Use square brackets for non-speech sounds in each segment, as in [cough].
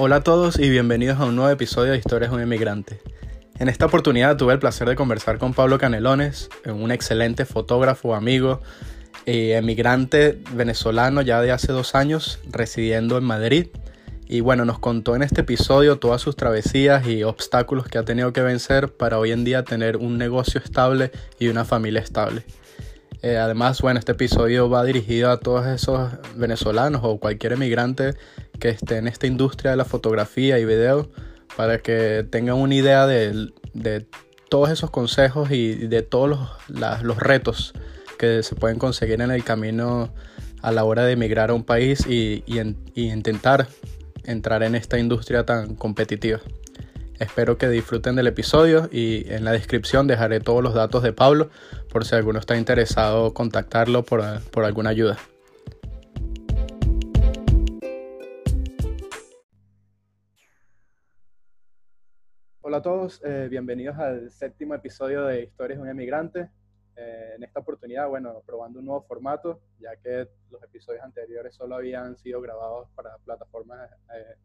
Hola a todos y bienvenidos a un nuevo episodio de Historias de un Emigrante. En esta oportunidad tuve el placer de conversar con Pablo Canelones, un excelente fotógrafo, amigo, y emigrante venezolano ya de hace dos años, residiendo en Madrid. Y bueno, nos contó en este episodio todas sus travesías y obstáculos que ha tenido que vencer para hoy en día tener un negocio estable y una familia estable. Eh, además, bueno, este episodio va dirigido a todos esos venezolanos o cualquier emigrante que esté en esta industria de la fotografía y video para que tengan una idea de, todos esos consejos y de todos los, los, retos que se pueden conseguir en el camino a la hora de emigrar a un país y, y intentar entrar en esta industria tan competitiva. Espero que disfruten del episodio y en la descripción dejaré todos los datos de Pablo por si alguno está interesado contactarlo por, alguna ayuda. Hola a todos, eh, bienvenidos al séptimo episodio de Historias de un Emigrante. Eh, en esta oportunidad, bueno, probando un nuevo formato, ya que los episodios anteriores solo habían sido grabados para plataformas eh,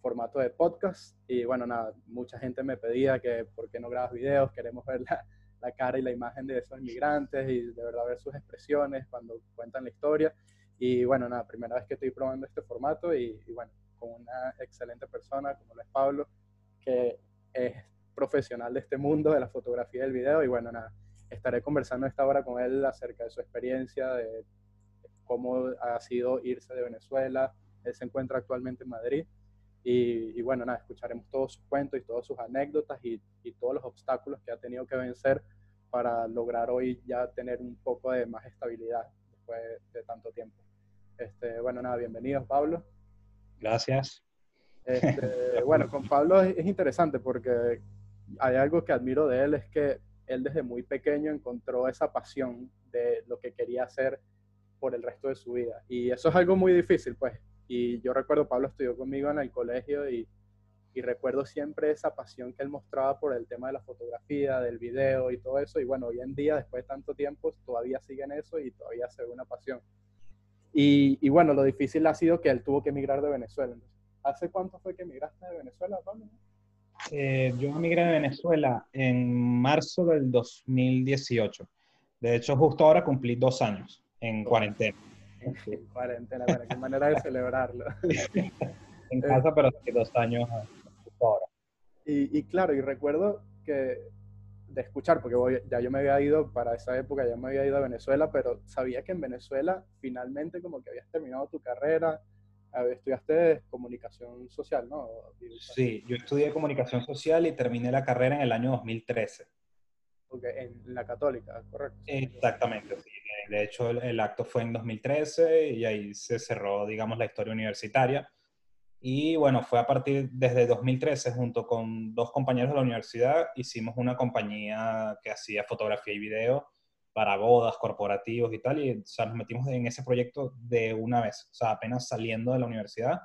formato de podcast. Y bueno, nada, mucha gente me pedía que por qué no grabas videos, queremos ver la, la cara y la imagen de esos inmigrantes y de verdad ver sus expresiones cuando cuentan la historia. Y bueno, nada, primera vez que estoy probando este formato y, bueno, con una excelente persona como lo es Pablo, que es profesional de este mundo de la fotografía y del video. Y bueno, nada, estaré conversando esta hora con él acerca de su experiencia, de cómo ha sido irse de Venezuela. Él se encuentra actualmente en Madrid y, bueno, nada, escucharemos todos sus cuentos y todas sus anécdotas y, todos los obstáculos que ha tenido que vencer para lograr hoy ya tener un poco de más estabilidad después de tanto tiempo. Este, bueno, nada, bienvenidos, Pablo. Gracias. Este, [laughs] bueno, con Pablo es, interesante porque hay algo que admiro de él, es que él desde muy pequeño encontró esa pasión de lo que quería hacer por el resto de su vida. Y eso es algo muy difícil, pues y yo recuerdo, Pablo estudió conmigo en el colegio y, y, recuerdo siempre esa pasión que él mostraba por el tema de la fotografía, del video y todo eso. Y bueno, hoy en día, después de tanto tiempo, todavía sigue en eso y todavía se ve una pasión. Y, y bueno, lo difícil ha sido que él tuvo que emigrar de Venezuela. ¿Hace cuánto fue que emigraste de Venezuela, Pablo? Eh, yo emigré de Venezuela en marzo del 2018. De hecho, justo ahora cumplí dos años en cuarentena. Cuarentena, bueno, qué manera de celebrarlo. [laughs] en casa, pero hace dos años ahora. Y, y, claro, y recuerdo que de escuchar, porque ya yo me había ido para esa época, ya me había ido a Venezuela, pero sabía que en Venezuela finalmente como que habías terminado tu carrera, estudiaste comunicación social, ¿no? Sí, yo estudié comunicación social y terminé la carrera en el año 2013. Okay, en la católica, correcto. Exactamente, sí. De hecho, el, acto fue en 2013 y ahí se cerró, digamos, la historia universitaria. Y bueno, fue a partir desde 2013, junto con dos compañeros de la universidad, hicimos una compañía que hacía fotografía y video para bodas, corporativos y tal, y o sea, nos metimos en ese proyecto de una vez, o sea, apenas saliendo de la universidad,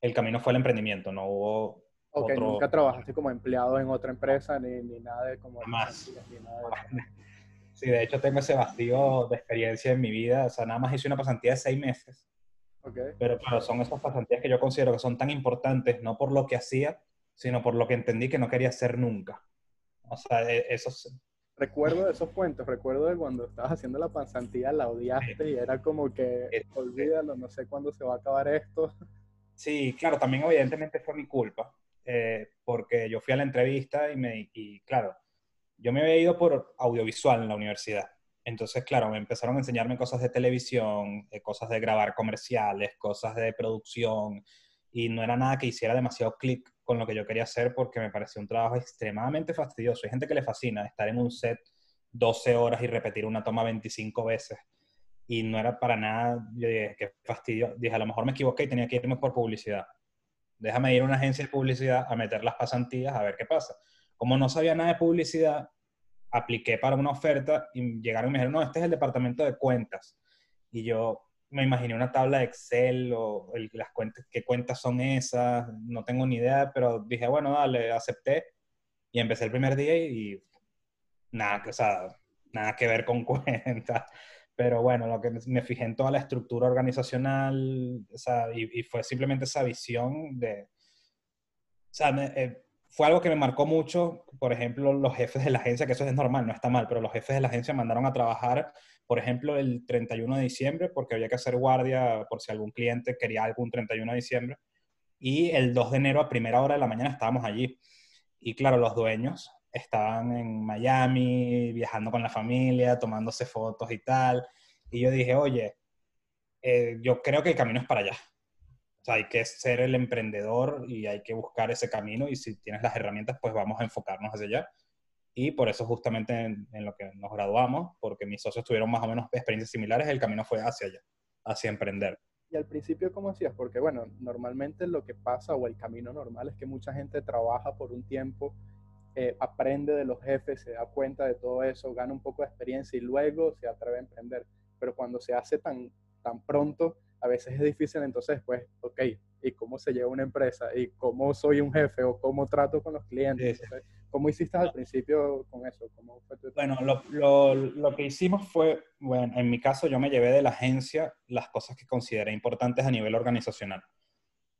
el camino fue el emprendimiento, no hubo Ok, nunca trabajaste como empleado en otra empresa ni, ni nada de como... Más. [laughs] Sí, de hecho tengo ese vacío de experiencia en mi vida. O sea, nada más hice una pasantía de seis meses. Okay. Pero claro, son esas pasantías que yo considero que son tan importantes, no por lo que hacía, sino por lo que entendí que no quería hacer nunca. O sea, e, esos... Recuerdo de esos cuentos, recuerdo de cuando estabas haciendo la pasantía, la odiaste y era como que, olvídalo, no sé cuándo se va a acabar esto. Sí, claro, también evidentemente fue mi culpa, eh, porque yo fui a la entrevista y, me, y claro, yo me había ido por audiovisual en la universidad. Entonces, claro, me empezaron a enseñarme cosas de televisión, eh, cosas de grabar comerciales, cosas de producción, y no era nada que hiciera demasiado clic con lo que yo quería hacer porque me parecía un trabajo extremadamente fastidioso. Hay gente que le fascina estar en un set 12 horas y repetir una toma 25 veces. Y no era para nada, yo dije, qué fastidio. Dije, a lo mejor me equivoqué y tenía que irme por publicidad. Déjame ir a una agencia de publicidad a meter las pasantías a ver qué pasa. Como no sabía nada de publicidad, apliqué para una oferta y llegaron y me dijeron, no, este es el departamento de cuentas. Y yo me imaginé una tabla de Excel o las cuentas, qué cuentas son esas, no tengo ni idea, pero dije, bueno, dale, acepté y empecé el primer día y, nada, o sea, nada que ver con [laughs] cuentas. Pero bueno, lo que me fijé en toda la estructura organizacional, o sea, y, fue simplemente esa visión de, sea, eh, fue algo que me marcó mucho, por ejemplo, los jefes de la agencia, que eso es normal, no está mal, pero los jefes de la agencia mandaron a trabajar, por ejemplo, el 31 de diciembre, porque había que hacer guardia por si algún cliente quería algún 31 de diciembre, y el 2 de enero a primera hora de la mañana estábamos allí. Y claro, los dueños estaban en Miami, viajando con la familia, tomándose fotos y tal, y yo dije, oye, eh, yo creo que el camino es para allá. O sea, hay que ser el emprendedor y hay que buscar ese camino y si tienes las herramientas, pues vamos a enfocarnos hacia allá. Y por eso justamente en, lo que nos graduamos, porque mis socios tuvieron más o menos experiencias similares, el camino fue hacia allá, hacia emprender. Y al principio, ¿cómo hacías? Porque, bueno, normalmente lo que pasa o el camino normal es que mucha gente trabaja por un tiempo, eh, aprende de los jefes, se da cuenta de todo eso, gana un poco de experiencia y luego se atreve a emprender. Pero cuando se hace tan, tan pronto, a veces es difícil, entonces, pues, ok, ¿y cómo se lleva una empresa? ¿Y cómo soy un jefe? ¿O cómo trato con los clientes? ¿Cómo hiciste al principio con eso? ¿Cómo fue bueno, lo, lo, lo, que hicimos fue, bueno, en mi caso yo me llevé de la agencia las cosas que consideré importantes a nivel organizacional.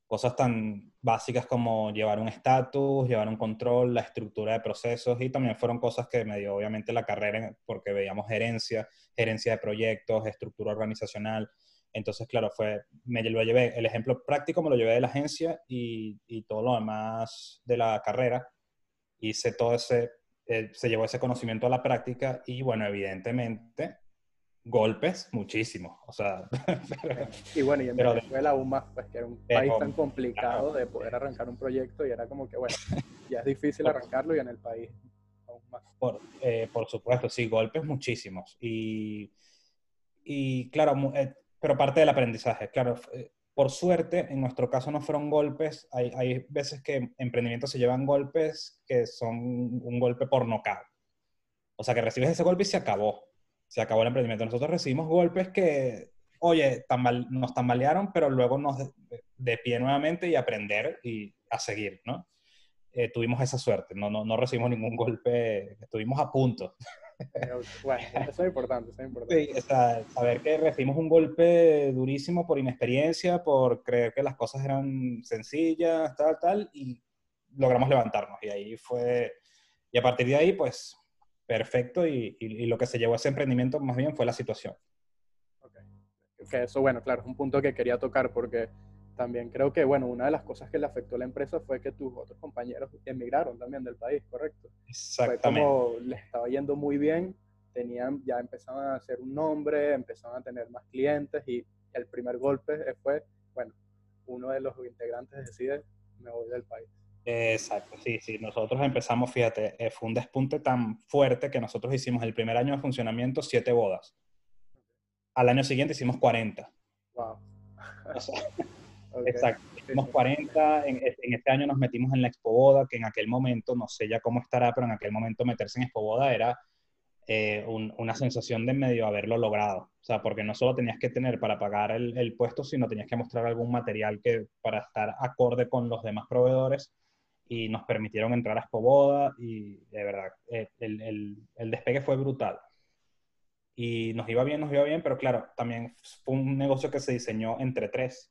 Cosas tan básicas como llevar un estatus, llevar un control, la estructura de procesos y también fueron cosas que me dio obviamente la carrera porque veíamos gerencia, gerencia de proyectos, estructura organizacional. Entonces, claro, fue, me lo llevé, el ejemplo práctico me lo llevé de la agencia y, y todo lo demás de la carrera. Hice todo ese, eh, se llevó ese conocimiento a la práctica y, bueno, evidentemente, golpes, muchísimos. O sea, [laughs] y bueno, y en Venezuela aún más, pues que era un país tan complicado de poder arrancar un proyecto y era como que, bueno, [laughs] ya es difícil arrancarlo y en el país aún más. Por, eh, por supuesto, sí, golpes muchísimos. Y, y claro, eh, pero parte del aprendizaje. Claro, eh, por suerte, en nuestro caso no fueron golpes. Hay, veces que emprendimientos se llevan golpes que son un golpe por nocaut. O sea, que recibes ese golpe y se acabó. Se acabó el emprendimiento. Nosotros recibimos golpes que, oye, nos tambalearon, pero luego nos de, de, pie nuevamente y aprender y a seguir, ¿no? Eh, tuvimos esa suerte. No, no, no recibimos ningún golpe. Estuvimos a punto. [laughs] Bueno, eso es importante, eso es importante. Sí, o sea, saber que recibimos un golpe durísimo por inexperiencia, por creer que las cosas eran sencillas, tal, tal, y logramos levantarnos. Y ahí fue, y a partir de ahí, pues, perfecto, y, y, lo que se llevó a ese emprendimiento más bien fue la situación. Ok, okay eso, bueno, claro, es un punto que quería tocar porque también creo que, bueno, una de las cosas que le afectó a la empresa fue que tus otros compañeros emigraron también del país, ¿correcto? Exactamente. Fue como les estaba yendo muy bien, tenían, ya empezaban a hacer un nombre, empezaban a tener más clientes y el primer golpe fue, bueno, uno de los integrantes decide, me voy del país. Exacto, sí, sí. Nosotros empezamos, fíjate, eh, fue un despunte tan fuerte que nosotros hicimos el primer año de funcionamiento siete bodas. Al año siguiente hicimos 40. Wow. [laughs] Exacto. Hicimos 40, en, este año nos metimos en la Expo Boda, que en aquel momento, no sé ya cómo estará, pero en aquel momento meterse en Expo Boda era eh, una sensación de medio haberlo logrado. O sea, porque no solo tenías que tener para pagar el, puesto, sino tenías que mostrar algún material que para estar acorde con los demás proveedores y nos permitieron entrar a Expo Boda y de verdad, eh, el, el, el despegue fue brutal y nos iba bien, nos iba bien, pero claro, también fue un negocio que se diseñó entre tres.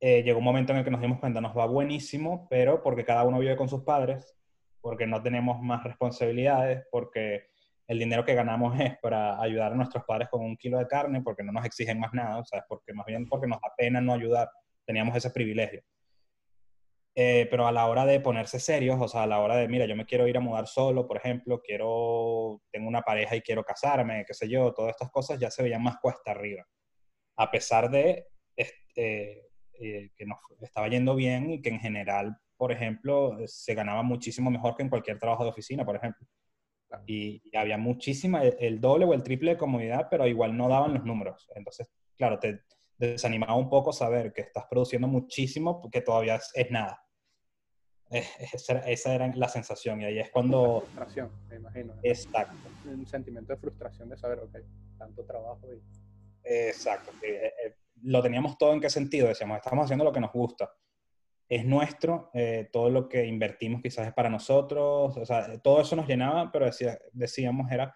Eh, llegó un momento en el que nos dimos cuenta, nos va buenísimo, pero porque cada uno vive con sus padres, porque no tenemos más responsabilidades, porque el dinero que ganamos es para ayudar a nuestros padres con un kilo de carne, porque no nos exigen más nada, sea, porque más bien porque nos da pena no ayudar, teníamos ese privilegio. Eh, pero a la hora de ponerse serios, o sea, a la hora de, mira, yo me quiero ir a mudar solo, por ejemplo, quiero, tengo una pareja y quiero casarme, qué sé yo, todas estas cosas ya se veían más cuesta arriba. A pesar de, este, eh, que nos estaba yendo bien y que en general, por ejemplo, se ganaba muchísimo mejor que en cualquier trabajo de oficina, por ejemplo. Y, había muchísima, el, doble o el triple de comodidad, pero igual no daban los números. Entonces, claro, te desanimaba un poco saber que estás produciendo muchísimo porque todavía es, nada. esa, esa, era la sensación y ahí es cuando... frustración, me imagino. Exacto. Un sentimiento de frustración de saber, ok, tanto trabajo y... Exacto. Eh, eh, lo teníamos todo en qué sentido, decíamos, estamos haciendo lo que nos gusta. Es nuestro, eh, todo lo que invertimos quizás es para nosotros, o sea, todo eso nos llenaba, pero decía, decíamos era,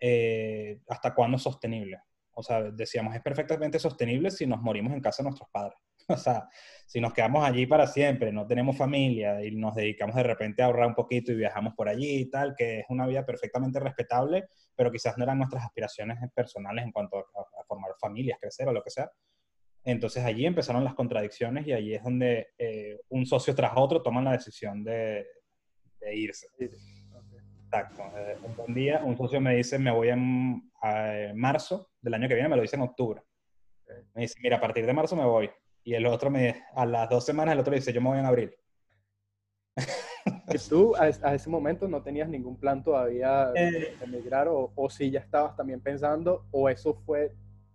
eh, ¿hasta cuándo sostenible? O sea, decíamos, es perfectamente sostenible si nos morimos en casa de nuestros padres. [laughs] O sea, si nos quedamos allí para siempre, no tenemos familia y nos dedicamos de repente a ahorrar un poquito y viajamos por allí y tal, que es una vida perfectamente respetable, pero quizás no eran nuestras aspiraciones personales en cuanto a, formar familias, crecer o lo que sea. Entonces allí empezaron las contradicciones y allí es donde eh, un socio tras otro toman la decisión de, de irse. Exacto. Eh, un buen día, un socio me dice, me voy en marzo del año que viene, me lo dice en octubre. Me dice, mira, a partir de marzo me voy. Y el otro, me, a las dos semanas, el otro dice, yo me voy en abril. ¿Y tú a, ese momento no tenías ningún plan todavía de eh. emigrar o, o si ya estabas también pensando o eso fue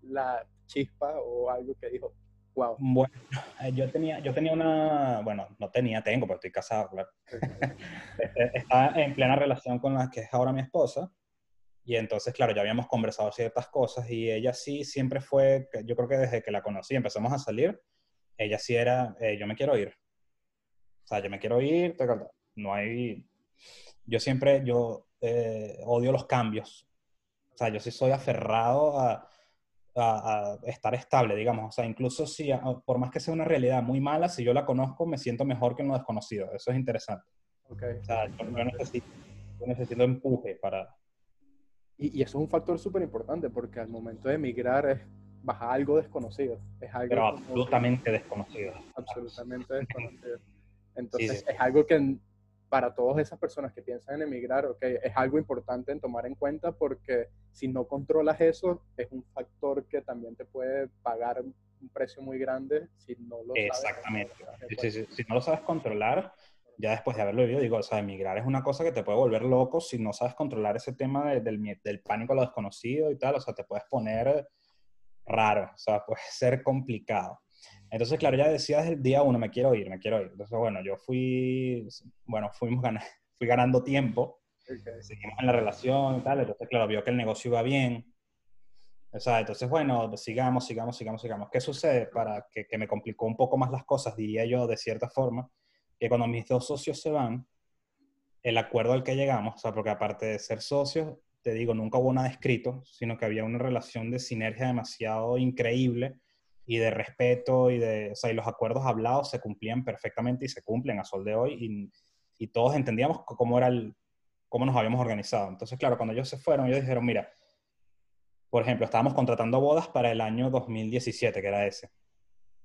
la chispa o algo que dijo, bueno, eh, yo tenía, yo tenía una, bueno, no tenía, tengo, pero estoy casado, claro. [laughs] Estaba en plena relación con la que es ahora mi esposa. Y entonces, claro, ya habíamos conversado ciertas cosas y ella sí siempre fue, yo creo que desde que la conocí, empezamos a salir, ella sí era, eh, yo me quiero ir. O sea, yo me quiero ir, no hay, yo siempre, yo eh, odio los cambios. O sea, yo sí soy aferrado a, a, estar estable, digamos. O sea, incluso si, por más que sea una realidad muy mala, si yo la conozco, me siento mejor que en lo desconocido. Eso es interesante. Okay. O sea, yo, necesito, necesito, empuje para... Y, eso es un factor súper importante porque al momento de emigrar es bajar algo desconocido. Es algo Pero absolutamente desconocido. Absolutamente desconocido. [laughs] Entonces es algo que para todas esas personas que piensan en emigrar, okay, es algo importante en tomar en cuenta porque si no controlas eso, es un factor que también te puede pagar un precio muy grande si no lo sabes. Exactamente. Si, no lo sabes controlar, ya después de haberlo vivido, digo, o sea, emigrar es una cosa que te puede volver loco si no sabes controlar ese tema del, del pánico a lo desconocido y tal, o sea, te puedes poner raro, o sea, puede [laughs] ser complicado. Entonces, claro, ya decía desde el día uno, me quiero ir, me quiero ir. Entonces, bueno, yo fui, bueno, fuimos fui ganando tiempo, seguimos en la relación y tal, entonces, claro, vio que el negocio iba bien. O sea, entonces, bueno, sigamos, sigamos, sigamos, sigamos. ¿Qué sucede? Para que, que me complicó un poco más las cosas, diría yo, de cierta forma, que cuando mis dos socios se van, el acuerdo al que llegamos, o sea, porque aparte de ser socios, te digo, nunca hubo nada escrito, sino que había una relación de sinergia demasiado increíble y de respeto y de, o sea, y los acuerdos hablados se cumplían perfectamente y se cumplen a sol de hoy y, y todos entendíamos cómo era el, cómo nos habíamos organizado. Entonces, claro, cuando ellos se fueron, ellos dijeron, mira, por ejemplo, estábamos contratando bodas para el año 2017, que era ese.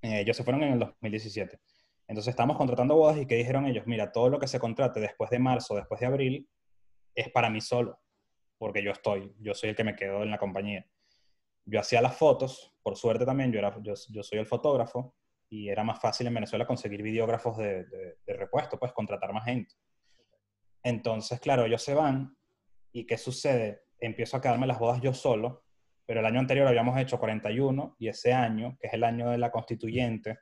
Eh, ellos se fueron en el 2017. Entonces, estábamos contratando bodas y que dijeron ellos, mira, todo lo que se contrate después de marzo, después de abril, es para mí solo, porque yo estoy, yo soy el que me quedo en la compañía yo hacía las fotos, por suerte también, yo, era, yo, soy el fotógrafo y era más fácil en Venezuela conseguir videógrafos de, repuesto, pues contratar más gente. Entonces, claro, ellos se van y ¿qué sucede? Empiezo a quedarme las bodas yo solo, pero el año anterior habíamos hecho 41 y ese año, que es el año de la constituyente,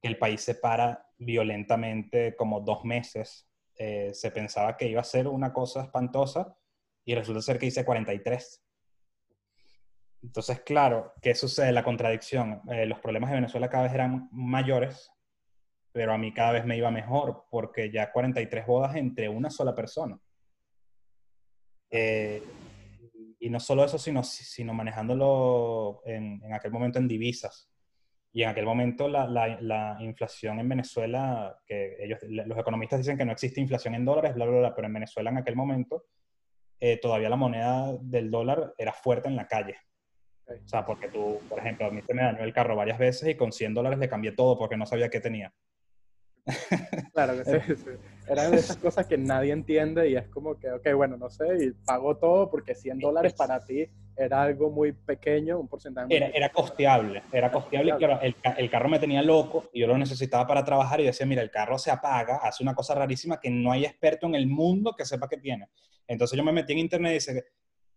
que el país se para violentamente como dos meses, eh, se pensaba que iba a ser una cosa espantosa y resulta ser que hice 43. Entonces, claro, ¿qué sucede? La contradicción. Eh, los problemas de Venezuela cada vez eran mayores, pero a mí cada vez me iba mejor, porque ya 43 bodas entre una sola persona. Eh, y no solo eso, sino, sino manejándolo en, aquel momento en divisas. Y en aquel momento la, la, inflación en Venezuela, que ellos, los economistas dicen que no existe inflación en dólares, bla, bla, bla, pero en Venezuela en aquel momento eh, todavía la moneda del dólar era fuerte en la calle. O sea, porque tú, por ejemplo, a mí se me dañó el carro varias veces y con 100 dólares le cambié todo porque no sabía qué tenía. [laughs] Claro que sí, sí. Eran de esas cosas que nadie entiende y es como que, ok, bueno, no sé, y pago todo porque 100 dólares para ti era algo muy pequeño, un porcentaje muy era, era costeable, era costeable y claro, el, el, carro me tenía loco y yo lo necesitaba para trabajar y decía, mira, el carro se apaga, hace una cosa rarísima que no hay experto en el mundo que sepa que tiene. Entonces yo me metí en internet y dice,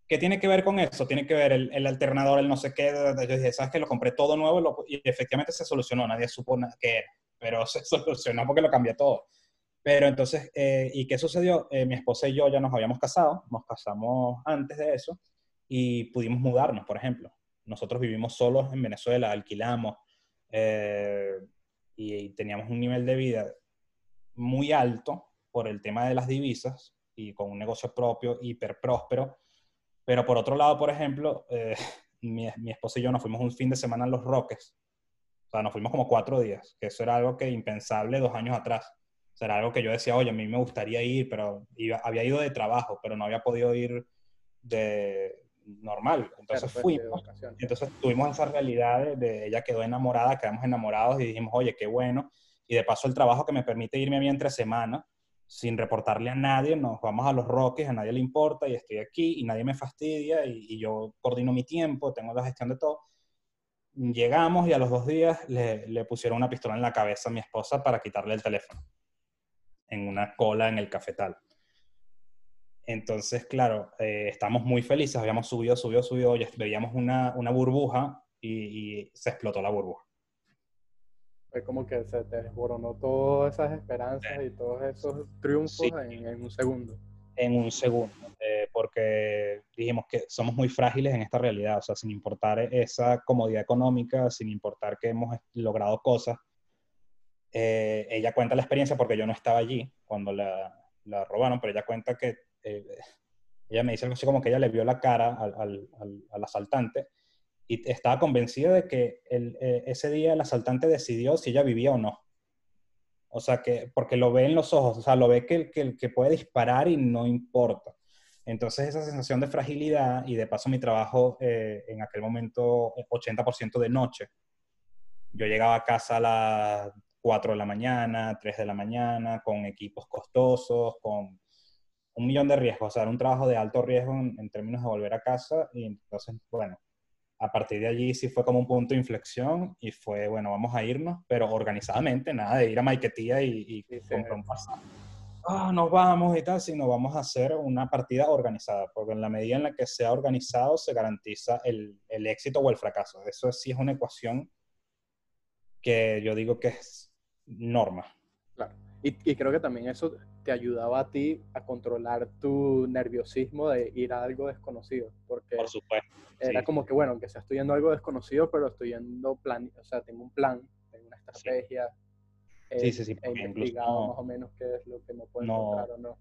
¿Qué tiene que ver con eso? Tiene que ver el, alternador, el no sé qué. Yo dije, ¿sabes qué? Lo compré todo nuevo y efectivamente se solucionó. Nadie supo qué era, pero [laughs] se solucionó porque lo cambié todo. Pero entonces, eh, ¿y qué sucedió? Eh, mi esposa y yo ya nos habíamos casado, nos casamos antes de eso y pudimos mudarnos, por ejemplo. Nosotros vivimos solos en Venezuela, alquilamos eh, y teníamos un nivel de vida muy alto por el tema de las divisas y con un negocio propio hiper próspero pero por otro lado, por ejemplo, eh, [laughs] mi, mi esposa y yo nos fuimos un fin de semana a Los Roques. O sea, nos fuimos como cuatro días, que eso era algo que impensable dos años atrás. O sea, era algo que yo decía, oye, a mí me gustaría ir, pero iba, había ido de trabajo, pero no había podido ir de normal. Entonces Claro, pues, fuimos. entonces tuvimos esa realidad de, de ella quedó enamorada, quedamos enamorados y dijimos, oye, qué bueno. Y de paso el trabajo que me permite irme a mí entre semana sin reportarle a nadie, nos vamos a los Roques, a nadie le importa y estoy aquí y nadie me fastidia y, yo coordino mi tiempo, tengo la gestión de todo. Llegamos y a los dos días le, pusieron una pistola en la cabeza a mi esposa para quitarle el teléfono en una cola en el cafetal. Entonces, claro, eh, estamos muy felices, habíamos subido, subido, subido, y veíamos una, una burbuja y se explotó la burbuja. Fue como que se te desboronó todas esas esperanzas y todos esos triunfos Sí. en, en un segundo. en un segundo, eh, porque dijimos que somos muy frágiles en esta realidad, o sea, sin importar esa comodidad económica, sin importar que hemos logrado cosas. Eh, ella cuenta la experiencia porque yo no estaba allí cuando la, la robaron, pero ella cuenta que eh, ella me dice algo así como que ella le vio la cara al, al- al- al asaltante y estaba convencida de que el- eh, ese día el asaltante decidió si ella vivía o no. O sea, que, porque lo ve en los ojos, o sea, lo ve que, que, que puede disparar y no importa. Entonces, esa sensación de fragilidad y de paso mi trabajo eh, en aquel momento, eh, 80% de noche. Yo llegaba a casa a las 4 de la mañana, 3 de la mañana, con equipos costosos, con un millón de riesgos. O sea, era un trabajo de alto riesgo en, en términos de volver a casa. Y entonces, bueno, a partir de allí sí fue como un punto de inflexión y fue, bueno, vamos a irnos, pero organizadamente, nada de ir a Maiquetía y, y Sí, comprar un pasaje. Ah, nos vamos y tal, sino vamos a hacer una partida organizada, porque en la medida en la que sea organizado se garantiza el, el éxito o el fracaso. Eso sí es una ecuación que yo digo que es norma. Claro. Y, y creo que también eso te ayudaba a ti a controlar tu nerviosismo de ir a algo desconocido, porque Por supuesto. era sí. como que, bueno, aunque sea estoy yendo a algo desconocido, pero estoy yendo plan, o sea, tengo un plan, tengo una estrategia. Sí, sí, sí, He investigado no- más o menos qué es lo que no puedo no- encontrar o no.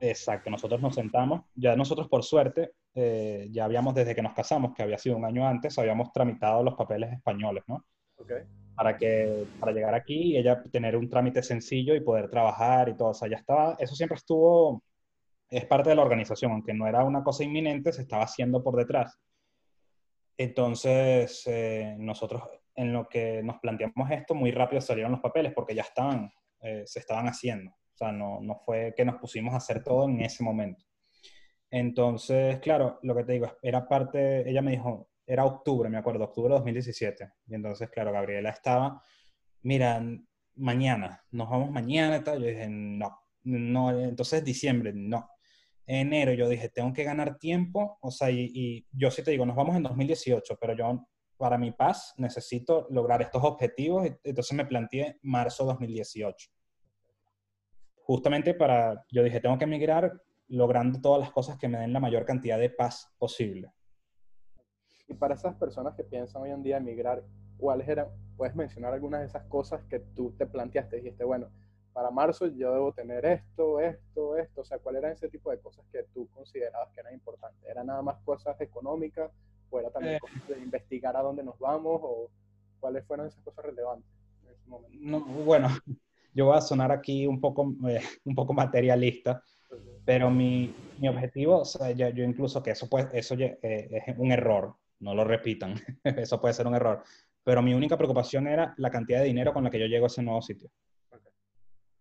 Exacto, nosotros nos sentamos, ya nosotros por suerte, eh, ya habíamos desde que nos casamos, que había sido un año antes, habíamos tramitado los papeles españoles, ¿no? ¿Ok? Para, que, para llegar aquí y ella tener un trámite sencillo y poder trabajar y todo, o sea, ya estaba, eso siempre estuvo, es parte de la organización, aunque no era una cosa inminente, se estaba haciendo por detrás. Entonces, eh, nosotros en lo que nos planteamos esto, muy rápido salieron los papeles porque ya estaban, eh, se estaban haciendo. O sea, no, no fue que nos pusimos a hacer todo en ese momento. Entonces, claro, lo que te digo, era parte, ella me dijo, era octubre, me acuerdo, octubre de 2017. Y entonces, claro, Gabriela estaba, mira, mañana, nos vamos mañana y tal. Yo dije, no, no, entonces diciembre, no. Enero yo dije, tengo que ganar tiempo, o sea, y, y yo sí te digo, nos vamos en 2018, pero yo para mi paz necesito lograr estos objetivos, entonces me planteé marzo 2018. Justamente para, yo dije, tengo que emigrar logrando todas las cosas que me den la mayor cantidad de paz posible. Y para esas personas que piensan hoy en día emigrar, ¿cuáles eran? Puedes mencionar algunas de esas cosas que tú te planteaste. Dijiste, bueno, para marzo yo debo tener esto, esto, esto. O sea, ¿cuál era ese tipo de cosas que tú considerabas que eran importantes? ¿Era nada más cosas económicas o era también Eh. cosas de investigar a dónde nos vamos o cuáles fueron esas cosas relevantes en ese momento? No, bueno, [laughs] yo voy a sonar aquí un poco, eh, un poco materialista, pero mi, mi objetivo, o sea, yo, yo incluso que eso, puede, eso eh, es un error, no lo repitan, [laughs] eso puede ser un error, pero mi única preocupación era la cantidad de dinero con la que yo llego a ese nuevo sitio.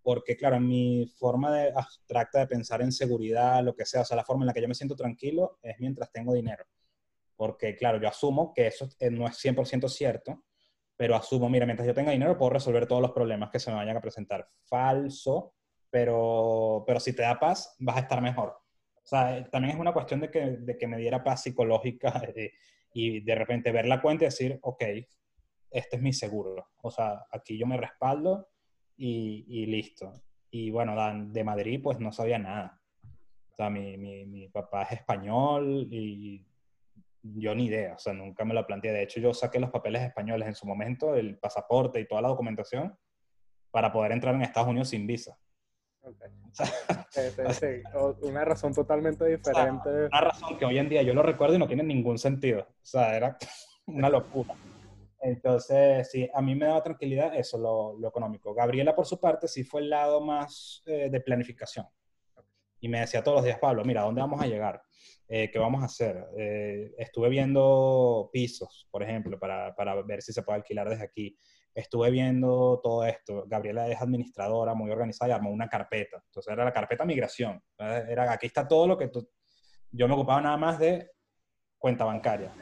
Porque, claro, en mi forma de abstracta de pensar en seguridad, lo que sea, o sea, la forma en la que yo me siento tranquilo es mientras tengo dinero. Porque, claro, yo asumo que eso no es 100% cierto, pero asumo, mira, mientras yo tenga dinero puedo resolver todos los problemas que se me vayan a presentar. Falso, pero, pero si te da paz, vas a estar mejor. O sea, eh, también es una cuestión de que, de que me diera paz psicológica [laughs] eh, y de repente ver la cuenta y decir, ok, este es mi seguro. O sea, aquí yo me respaldo y, y listo. Y bueno, de Madrid pues no sabía nada. O sea, mi, mi, mi papá es español y yo ni idea, o sea, nunca me lo planteé. De hecho, yo saqué los papeles españoles en su momento, el pasaporte y toda la documentación, para poder entrar en Estados Unidos sin visa. Una razón totalmente diferente. una razón que hoy en día yo lo recuerdo y no tiene ningún sentido. O sea, era [laughs] una locura. Entonces, sí, a mí me daba tranquilidad eso, lo, lo económico. Gabriela, por su parte, sí fue el lado más eh, de planificación. Y me decía todos los días, Pablo, mira, ¿dónde vamos a llegar? Eh, ¿Qué vamos a hacer? Eh, estuve viendo pisos, por ejemplo, para, para, ver si se puede alquilar desde aquí. Estuve viendo todo esto. Gabriela es administradora, muy organizada y armó una carpeta. Entonces era la carpeta migración. Era, aquí está todo lo que tú... Yo me ocupaba nada más de cuenta bancaria.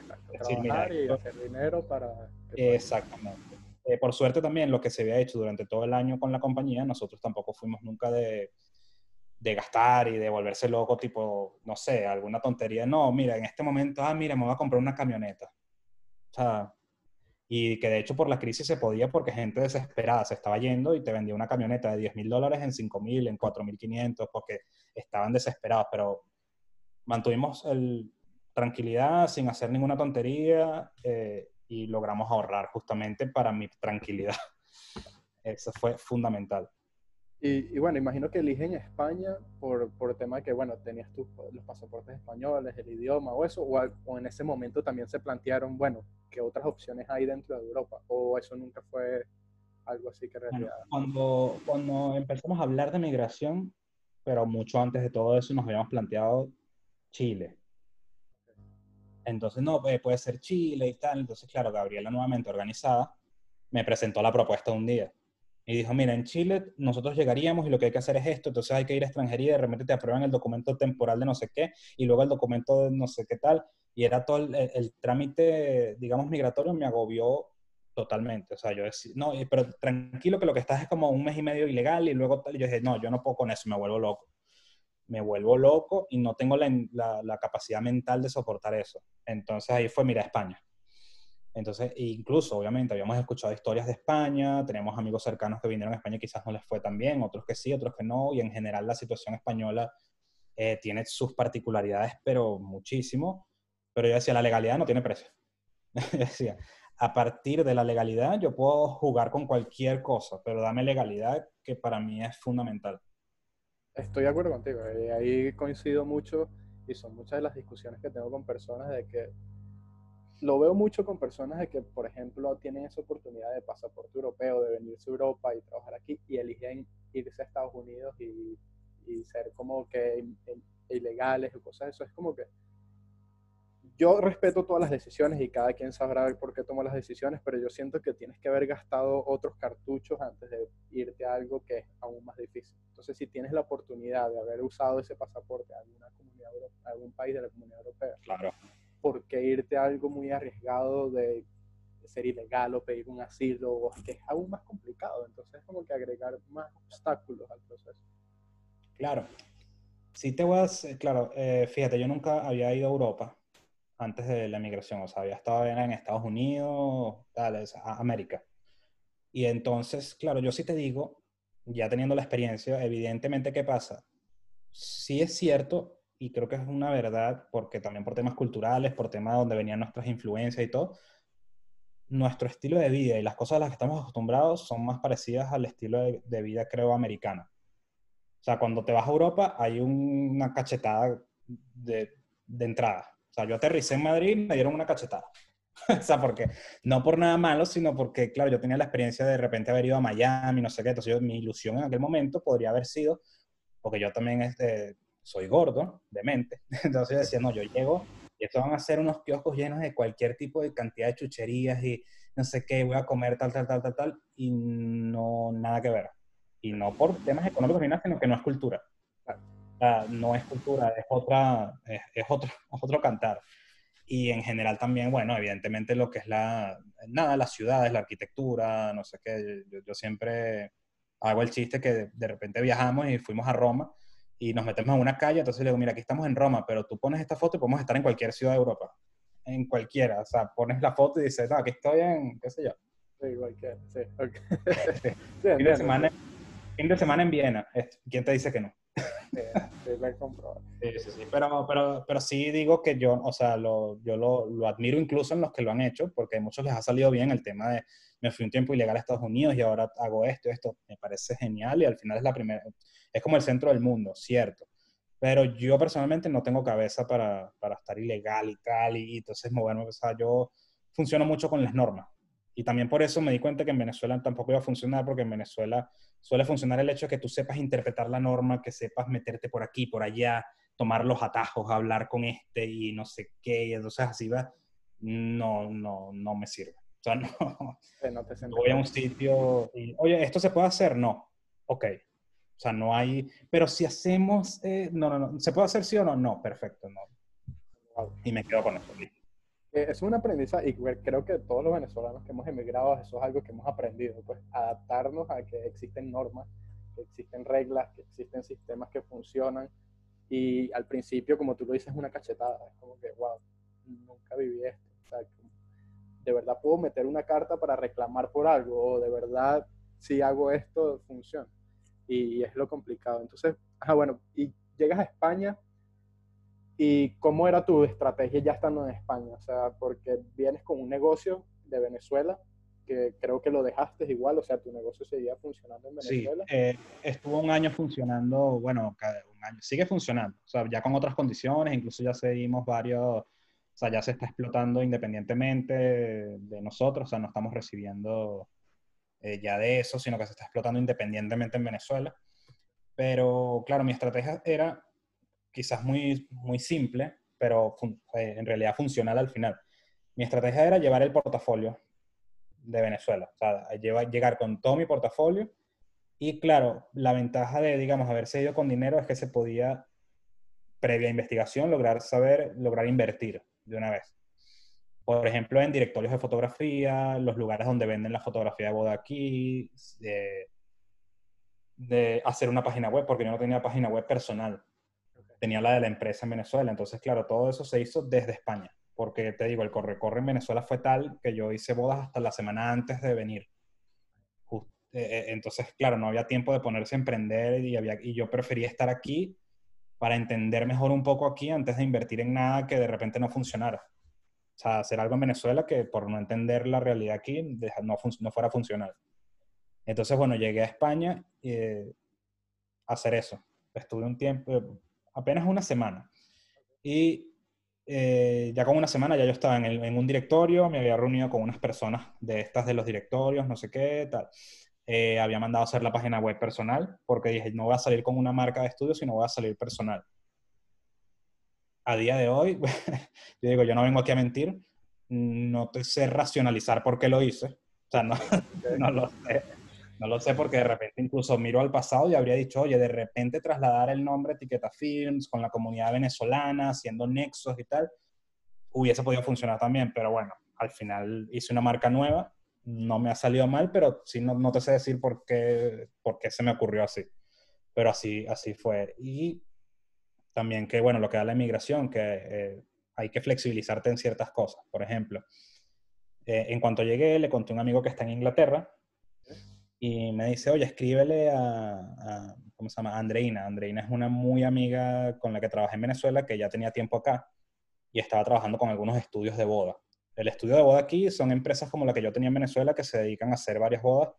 y hacer dinero para... Exactamente. Eh, por suerte también lo que se había hecho durante todo el año con la compañía, nosotros tampoco fuimos nunca de, de gastar y de volverse loco, tipo, no sé, alguna tontería. No, mira, en este momento, ah, mira, me voy a comprar una camioneta. O sea, y que de hecho por la crisis se podía porque gente desesperada se estaba yendo y te vendía una camioneta de 10 mil dólares en 5 mil, en 4 mil 500, porque estaban desesperados, pero mantuvimos el, tranquilidad, sin hacer ninguna tontería eh, y logramos ahorrar justamente para mi tranquilidad. [laughs] Eso fue fundamental. Y, bueno, imagino que eligen España por, por el tema de que, bueno, tenías tus, los pasaportes españoles, el idioma o eso, o, en ese momento también se plantearon, bueno, ¿qué otras opciones hay dentro de Europa? ¿O eso nunca fue algo así que realidad? cuando, cuando empezamos a hablar de migración, pero mucho antes de todo eso nos habíamos planteado Chile. Entonces, no, puede ser Chile y tal. Entonces, claro, Gabriela, nuevamente organizada, me presentó la propuesta un día. Y dijo, mira, en Chile nosotros llegaríamos y lo que hay que hacer es esto, entonces hay que ir a extranjería y de repente te aprueban el documento temporal de no sé qué y luego el documento de no sé qué tal. Y era todo el, trámite, digamos, migratorio me agobió totalmente. O sea, yo decía, no, pero tranquilo que lo que estás es como un mes y medio ilegal y luego tal. Y yo dije, no, yo no puedo con eso, me vuelvo loco me vuelvo loco y no tengo la, capacidad mental de soportar eso. Entonces ahí fue, mira, España. Entonces, incluso, obviamente, habíamos escuchado historias de España, tenemos amigos cercanos que vinieron a España y quizás no les fue tan bien, otros que sí, otros que no, y en general la situación española eh, tiene sus particularidades, pero muchísimo. Pero yo decía, la legalidad no tiene precio. [laughs] yo decía, a partir de la legalidad yo puedo jugar con cualquier cosa, pero dame legalidad que para mí es fundamental. Estoy de acuerdo contigo, y ahí coincido mucho y son muchas de las discusiones que tengo con personas de que lo veo mucho con personas de que, por ejemplo, tienen esa oportunidad de pasaporte europeo, de venirse a Europa y trabajar aquí y eligen irse a Estados Unidos y, y ser como que ilegales o cosas eso. Es como que yo respeto todas las decisiones y cada quien sabrá por qué tomó las decisiones, pero yo siento que tienes que haber gastado otros cartuchos antes de irte a algo que es aún más difícil. Entonces, si tienes la oportunidad de haber usado ese pasaporte a alguna comunidad, algún país de la comunidad europea, claro. ¿Por qué irte a algo muy arriesgado de ser ilegal o pedir un asilo, que es aún más complicado? Entonces, como que agregar más obstáculos al proceso. Claro. Si te vas, claro, eh, fíjate, yo nunca había ido a Europa antes de la migración, o sea, había estado en Estados Unidos, tal, América. Y entonces, claro, yo sí te digo, ya teniendo la experiencia, evidentemente, ¿qué pasa? Sí es cierto, y creo que es una verdad, porque también por temas culturales, por temas donde venían nuestras influencias y todo, nuestro estilo de vida y las cosas a las que estamos acostumbrados son más parecidas al estilo de, vida, creo, americano. O sea, cuando te vas a Europa hay una cachetada de, de entrada. O sea, yo aterricé en Madrid y me dieron una cachetada. [laughs] o sea, porque no por nada malo, sino porque, claro, yo tenía la experiencia de, de repente haber ido a Miami, no sé qué. Entonces, yo, mi ilusión en aquel momento podría haber sido, porque yo también este, soy gordo, de mente. [laughs] Entonces, yo decía, no, yo llego y estos van a ser unos kioscos llenos de cualquier tipo de cantidad de chucherías y no sé qué, voy a comer tal, tal, tal, tal, tal, y no, nada que ver. Y no por temas económicos ni nada, sino que no es cultura no es cultura, es, otra, es, otro, [laughs] otro cantar. Y en general también, bueno, evidentemente lo que es la, nada, las ciudades, la arquitectura, no sé qué, yo, siempre hago el chiste que de, repente viajamos y fuimos a Roma y nos metemos en una calle, entonces le digo, mira, aquí estamos en Roma, pero tú pones esta foto y podemos estar en cualquier ciudad de Europa, en cualquiera, o sea, pones la foto y dices, no, aquí estoy en, qué sé yo. Sí, cualquiera, sí, okay. [laughs] fin, de semana, fin de semana en Viena, ¿quién te dice que no? [laughs] Sí, sí, sí, pero, pero, pero sí digo que yo, o sea, lo, yo lo, lo, admiro incluso en los que lo han hecho, porque a muchos les ha salido bien el tema de me fui un tiempo ilegal a Estados Unidos y ahora hago esto, esto, me parece genial y al final es la primera, es como el centro del mundo, cierto. Pero yo personalmente no tengo cabeza para, para estar ilegal y tal, y, entonces moverme, o sea, yo funciono mucho con las normas. Y también por eso me di cuenta que en Venezuela tampoco iba a funcionar, porque en Venezuela suele funcionar el hecho de que tú sepas interpretar la norma, que sepas meterte por aquí, por allá, tomar los atajos, hablar con este y no sé qué, y entonces así va, no, no, no me sirve. O sea, [laughs] no, no te voy a un sitio y, oye, ¿esto se puede hacer? No. Ok. O sea, no hay, pero si hacemos, eh, no, no, no, ¿se puede hacer sí o no? No, perfecto, no. Y me quedo con eso. Eh, es un aprendizaje y creo que todos los venezolanos que hemos emigrado, eso es algo que hemos aprendido, pues adaptarnos a que existen normas, que existen reglas, que existen sistemas que funcionan y al principio, como tú lo dices, es una cachetada, es como que, wow, nunca viví esto, o sea, de verdad puedo meter una carta para reclamar por algo o de verdad si hago esto funciona y, es lo complicado. Entonces, ah, bueno, y llegas a España ¿Y cómo era tu estrategia ya estando en España? O sea, porque vienes con un negocio de Venezuela, que creo que lo dejaste igual, o sea, tu negocio seguía funcionando en Venezuela. Sí, eh, estuvo un año funcionando, bueno, un año, sigue funcionando, o sea, ya con otras condiciones, incluso ya seguimos varios, sea, ya se está explotando independientemente de nosotros, o sea, no estamos recibiendo eh, ya de eso, sino que se está explotando independientemente en Venezuela. Pero claro, mi estrategia era quizás muy, muy simple, pero eh, en realidad funcional al final. Mi estrategia era llevar el portafolio de Venezuela, o sea, llegar con todo mi portafolio y claro, la ventaja de, digamos, haberse ido con dinero es que se podía, previa investigación, lograr saber, lograr invertir de una vez. Por ejemplo, en directorios de fotografía, los lugares donde venden la fotografía de boda aquí, de, de hacer una página web, porque yo no tenía página web personal tenía la de la empresa en Venezuela. Entonces, claro, todo eso se hizo desde España, porque te digo, el corre-corre en Venezuela fue tal que yo hice bodas hasta la semana antes de venir. Eh, eh, entonces, claro, no había tiempo de ponerse a emprender y, había, y yo prefería estar aquí para entender mejor un poco aquí antes de invertir en nada que de repente no funcionara. O sea, hacer algo en Venezuela que por no entender la realidad aquí no, fuera funcional. Entonces, bueno, llegué a España eh, a hacer eso. Estuve un tiempo, apenas una semana. Y eh, ya con una semana ya yo estaba en, un directorio, me había reunido con unas personas de estas de los directorios, no sé qué, tal. Eh, había mandado a hacer la página web personal porque dije, no voy a salir con una marca de estudio, sino voy a salir personal. A día de hoy, [laughs] yo digo, yo no vengo aquí a mentir, no te sé racionalizar por qué lo hice. O sea, no, [laughs] no lo sé no lo sé porque de repente incluso miro al pasado y habría dicho, oye, de repente trasladar el nombre Etiqueta Films con la comunidad venezolana, haciendo nexos y tal, hubiese podido funcionar también, pero bueno, al final hice una marca nueva, no me ha salido mal, pero sí no, no te sé decir por qué, por qué se me ocurrió así. Pero así, así fue. Y también que, bueno, lo que da la inmigración, que eh, hay que flexibilizarte en ciertas cosas. Por ejemplo, eh, en cuanto llegué, le conté a un amigo que está en Inglaterra, y me dice, oye, escríbele a, ¿cómo se llama? Andreina. Andreina es una muy amiga con la que trabajé en Venezuela, que ya tenía tiempo acá y estaba trabajando con algunos estudios de boda. El estudio de boda aquí son empresas como la que yo tenía en Venezuela que se dedican a hacer varias bodas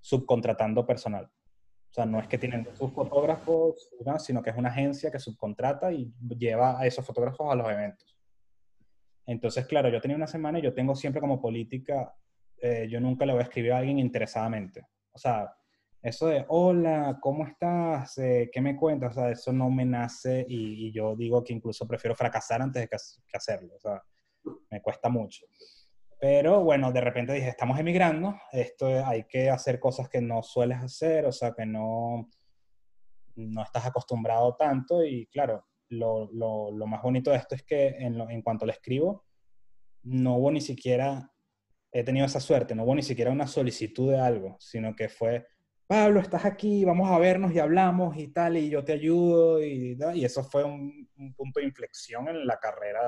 subcontratando personal. O sea, no es que tienen sus fotógrafos, sino que es una agencia que subcontrata y lleva a esos fotógrafos a los eventos. Entonces, claro, yo tenía una semana y yo tengo siempre como política, eh, yo nunca le voy a escribir a alguien interesadamente. O sea, eso de, hola, ¿cómo estás? Eh, ¿Qué me cuentas? O sea, eso no me nace y, yo digo que incluso prefiero fracasar antes de que, hacerlo. O sea, me cuesta mucho. Pero bueno, de repente dije, estamos emigrando, esto hay que hacer cosas que no sueles hacer, o sea, que no, no estás acostumbrado tanto y claro, lo, lo, lo más bonito de esto es que en, en cuanto le escribo, no hubo ni siquiera he tenido esa suerte, no hubo ni siquiera una solicitud de algo, sino que fue, Pablo, estás aquí, vamos a vernos y hablamos y tal, y yo te ayudo, y, y eso fue un, punto de inflexión en la carrera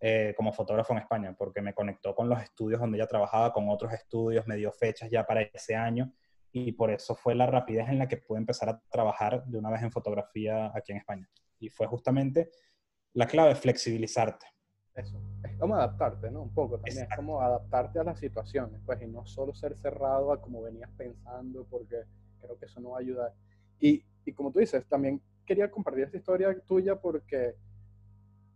eh, como fotógrafo en España, porque me conectó con los estudios donde ella trabajaba, con otros estudios, me dio fechas ya para ese año, y por eso fue la rapidez en la que pude empezar a trabajar de una vez en fotografía aquí en España. Y fue justamente la clave, flexibilizarte. Eso, es como adaptarte, ¿no? Un poco también, es como adaptarte a las situaciones, pues, y no solo ser cerrado a como venías pensando, porque creo que eso no va a ayudar. Y, y como tú dices, también quería compartir esta historia tuya porque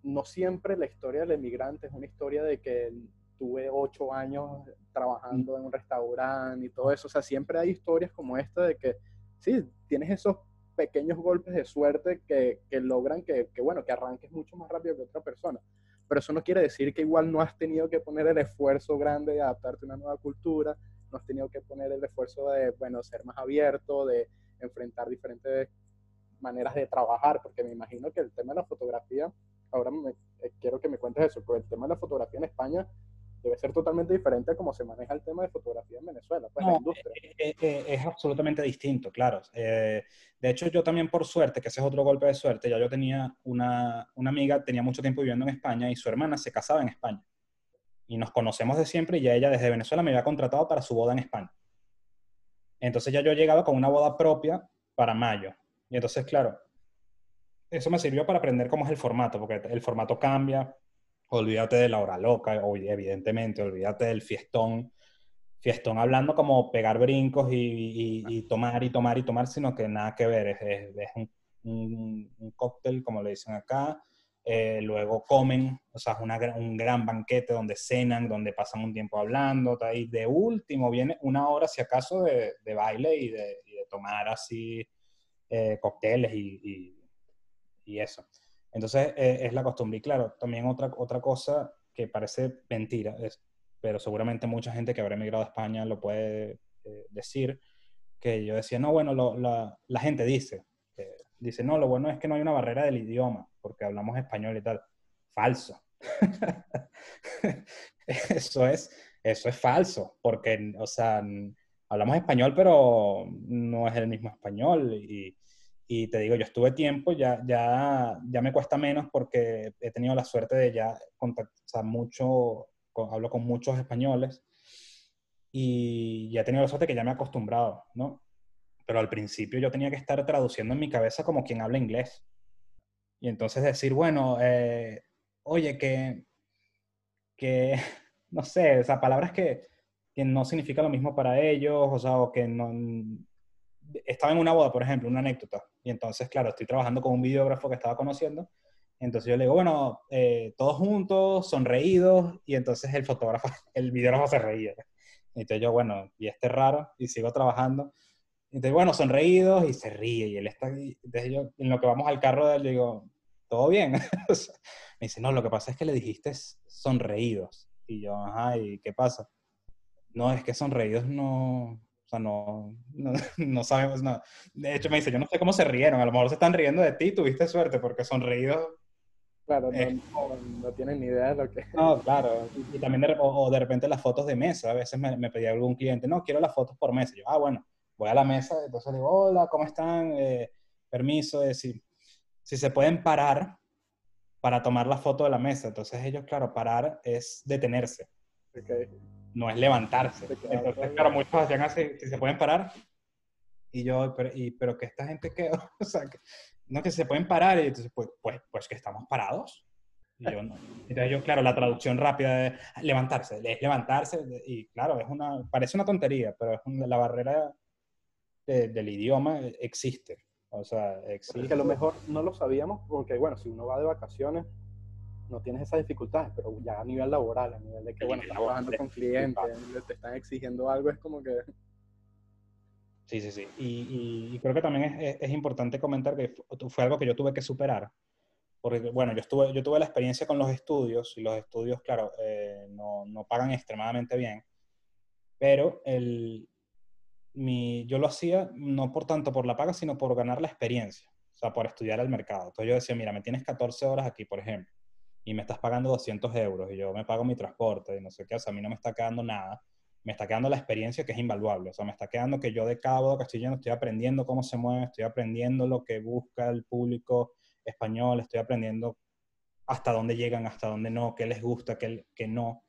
no siempre la historia del emigrante es una historia de que tuve ocho años trabajando en un restaurante y todo eso. O sea, siempre hay historias como esta de que, sí, tienes esos pequeños golpes de suerte que, que logran que, que, bueno, que arranques mucho más rápido que otra persona. Pero eso no quiere decir que igual no has tenido que poner el esfuerzo grande de adaptarte a una nueva cultura, no has tenido que poner el esfuerzo de, bueno, ser más abierto, de enfrentar diferentes maneras de trabajar, porque me imagino que el tema de la fotografía, ahora me, eh, quiero que me cuentes eso, porque el tema de la fotografía en España debe ser totalmente diferente a cómo se maneja el tema de fotografía en Venezuela, pues la industria. Eh, eh, es, absolutamente distinto, claro. Eh, de hecho, yo también por suerte, que ese es otro golpe de suerte, ya yo tenía una, una, amiga, tenía mucho tiempo viviendo en España y su hermana se casaba en España. Y nos conocemos de siempre y ya ella desde Venezuela me había contratado para su boda en España. Entonces ya yo llegaba con una boda propia para mayo. Y entonces, claro, eso me sirvió para aprender cómo es el formato, porque el formato cambia, olvídate de la hora loca, evidentemente, olvídate del fiestón, fiestón hablando como pegar brincos y, tomar y tomar y tomar, sino que nada que ver, es, un, cóctel, como le dicen acá, eh, luego comen, o sea, es un gran banquete donde cenan, donde pasan un tiempo hablando, y de último viene una hora, si acaso, de, baile y de, tomar así eh, cócteles y, y eso. Entonces, eh, es la costumbre. Y claro, también otra, otra cosa que parece mentira, es, pero seguramente mucha gente que habrá emigrado a España lo puede eh, decir, que yo decía, no, bueno, la, la, gente dice, dice, no, lo bueno es que no hay una barrera del idioma, porque hablamos español y tal. Falso. [laughs] eso, es, eso es falso, porque, o sea, hablamos español, pero no es el mismo español. Y, y te digo, yo estuve tiempo, ya, ya, ya me cuesta menos porque he tenido la suerte de ya contactar mucho, hablo con muchos españoles y ya he tenido la suerte que ya me he acostumbrado, ¿no? Pero al principio yo tenía que estar traduciendo en mi cabeza como quien habla inglés. Y entonces decir, bueno, eh, oye, que, que, [laughs] no sé, o sea, palabras que, que no significan lo mismo para ellos, o sea, o que no, estaba en una boda, por ejemplo, una anécdota, y entonces, claro, estoy trabajando con un videógrafo que estaba conociendo, entonces yo le digo, bueno, eh, todos juntos, sonreídos, y entonces el fotógrafo, [laughs] el videógrafo se reía. Entonces yo, bueno, y este raro, y sigo trabajando. Entonces, bueno, sonreídos, y se ríe, y él está, entonces yo, en lo que vamos al carro de él, digo, ¿todo bien? [laughs] me dice, no, lo que pasa es que le dijiste sonreídos. Y yo, ajá, ¿y qué pasa? No, es que sonreídos no, sea, no, [laughs] no, sabemos nada. De hecho, me dice, yo no sé cómo se rieron. A lo mejor se están riendo de ti, tuviste suerte, porque sonreído. Claro, no, tienen ni idea de lo que... No, claro. Y, también, de, o, de repente las fotos de mesa. A veces me, me, pedía algún cliente, no, quiero las fotos por mesa. yo, ah, bueno, voy a la mesa, entonces digo, hola, ¿cómo están? Eh, permiso, de si, si se pueden parar para tomar la foto de la mesa. Entonces ellos, claro, parar es detenerse. Okay no es levantarse. Entonces, claro, muchos hacían así, si se pueden parar. Y yo, pero, y, pero que esta gente que, [laughs] o sea, que, no que se pueden parar, y entonces, pues, pues, pues que estamos parados. Y yo no. Entonces yo, claro, la traducción rápida de levantarse, es levantarse, y claro, es una, parece una tontería, pero es la barrera del idioma existe. O sea, existe. Es que a lo mejor no lo sabíamos porque, bueno, si uno va de vacaciones, no tienes esas dificultades, pero ya a nivel laboral, a nivel de que, bueno, estás trabajando con clientes, te están exigiendo algo, es como que... Sí, sí, sí. Y, creo que también es, es, importante comentar que fue algo que yo tuve que superar. Porque, bueno, yo, estuve, yo tuve la experiencia con los estudios, y los estudios, claro, eh, no, no, pagan extremadamente bien, pero el, mi, yo lo hacía no por tanto por la paga, sino por ganar la experiencia, o sea, por estudiar el mercado. Entonces yo decía, mira, me tienes 14 horas aquí, por ejemplo y me estás pagando 200 euros y yo me pago mi transporte y no sé qué, o sea, a mí no me está quedando nada, me está quedando la experiencia que es invaluable, o sea, me está quedando que yo de cabo estoy yendo estoy aprendiendo cómo se mueve, estoy aprendiendo lo que busca el público español, estoy aprendiendo hasta dónde llegan, hasta dónde no, qué les gusta, qué, qué no.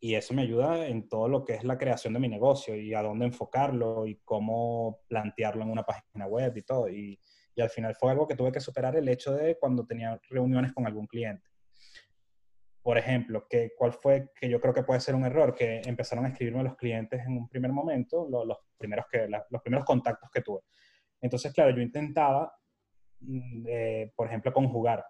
y eso me ayuda en todo lo que es la creación de mi negocio y a dónde enfocarlo y cómo plantearlo en una página web y todo. Y, y al final fue algo que tuve que superar el hecho de cuando tenía reuniones con algún cliente. Por ejemplo, que, ¿cuál fue que yo creo que puede ser un error? Que empezaron a escribirme los clientes en un primer momento, los, primeros, que, los primeros contactos que tuve. Entonces, claro, yo intentaba, mm, eh, por ejemplo, conjugar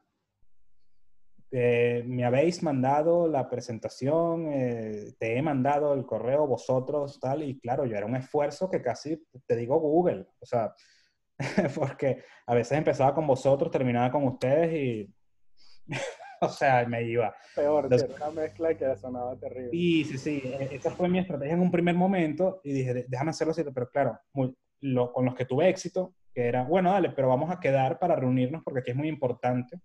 eh, me habéis mandado la presentación, eh, te he mandado el correo vosotros, tal, y claro, yo era un esfuerzo que casi, te digo Google, o sea, [laughs] porque a veces empezaba con vosotros, terminaba con ustedes y, [laughs] o sea, me iba. Peor, Entonces, una mezcla que sonaba terrible. Sí, sí, sí, e, esa fue mi estrategia en un primer momento y dije, déjame hacerlo así, pero claro, con los que tuve éxito, que era, bueno, dale, pero vamos a quedar para reunirnos porque aquí es muy importante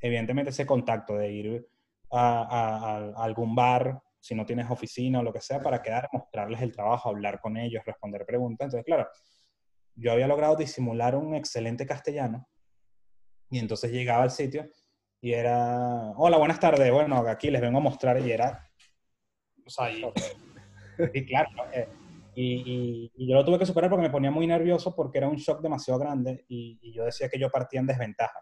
evidentemente ese contacto de ir a, algún bar, si no tienes oficina o lo que sea, para quedar, mostrarles el trabajo, hablar con ellos, responder preguntas. Entonces, claro, yo había logrado disimular un excelente castellano y entonces llegaba al sitio y era, hola, buenas tardes, bueno, aquí les vengo a mostrar y era, o sea, y, [laughs] claro, eh, y, yo lo tuve que superar porque me ponía muy nervioso porque era un shock demasiado grande y, y yo decía que yo partía en desventaja.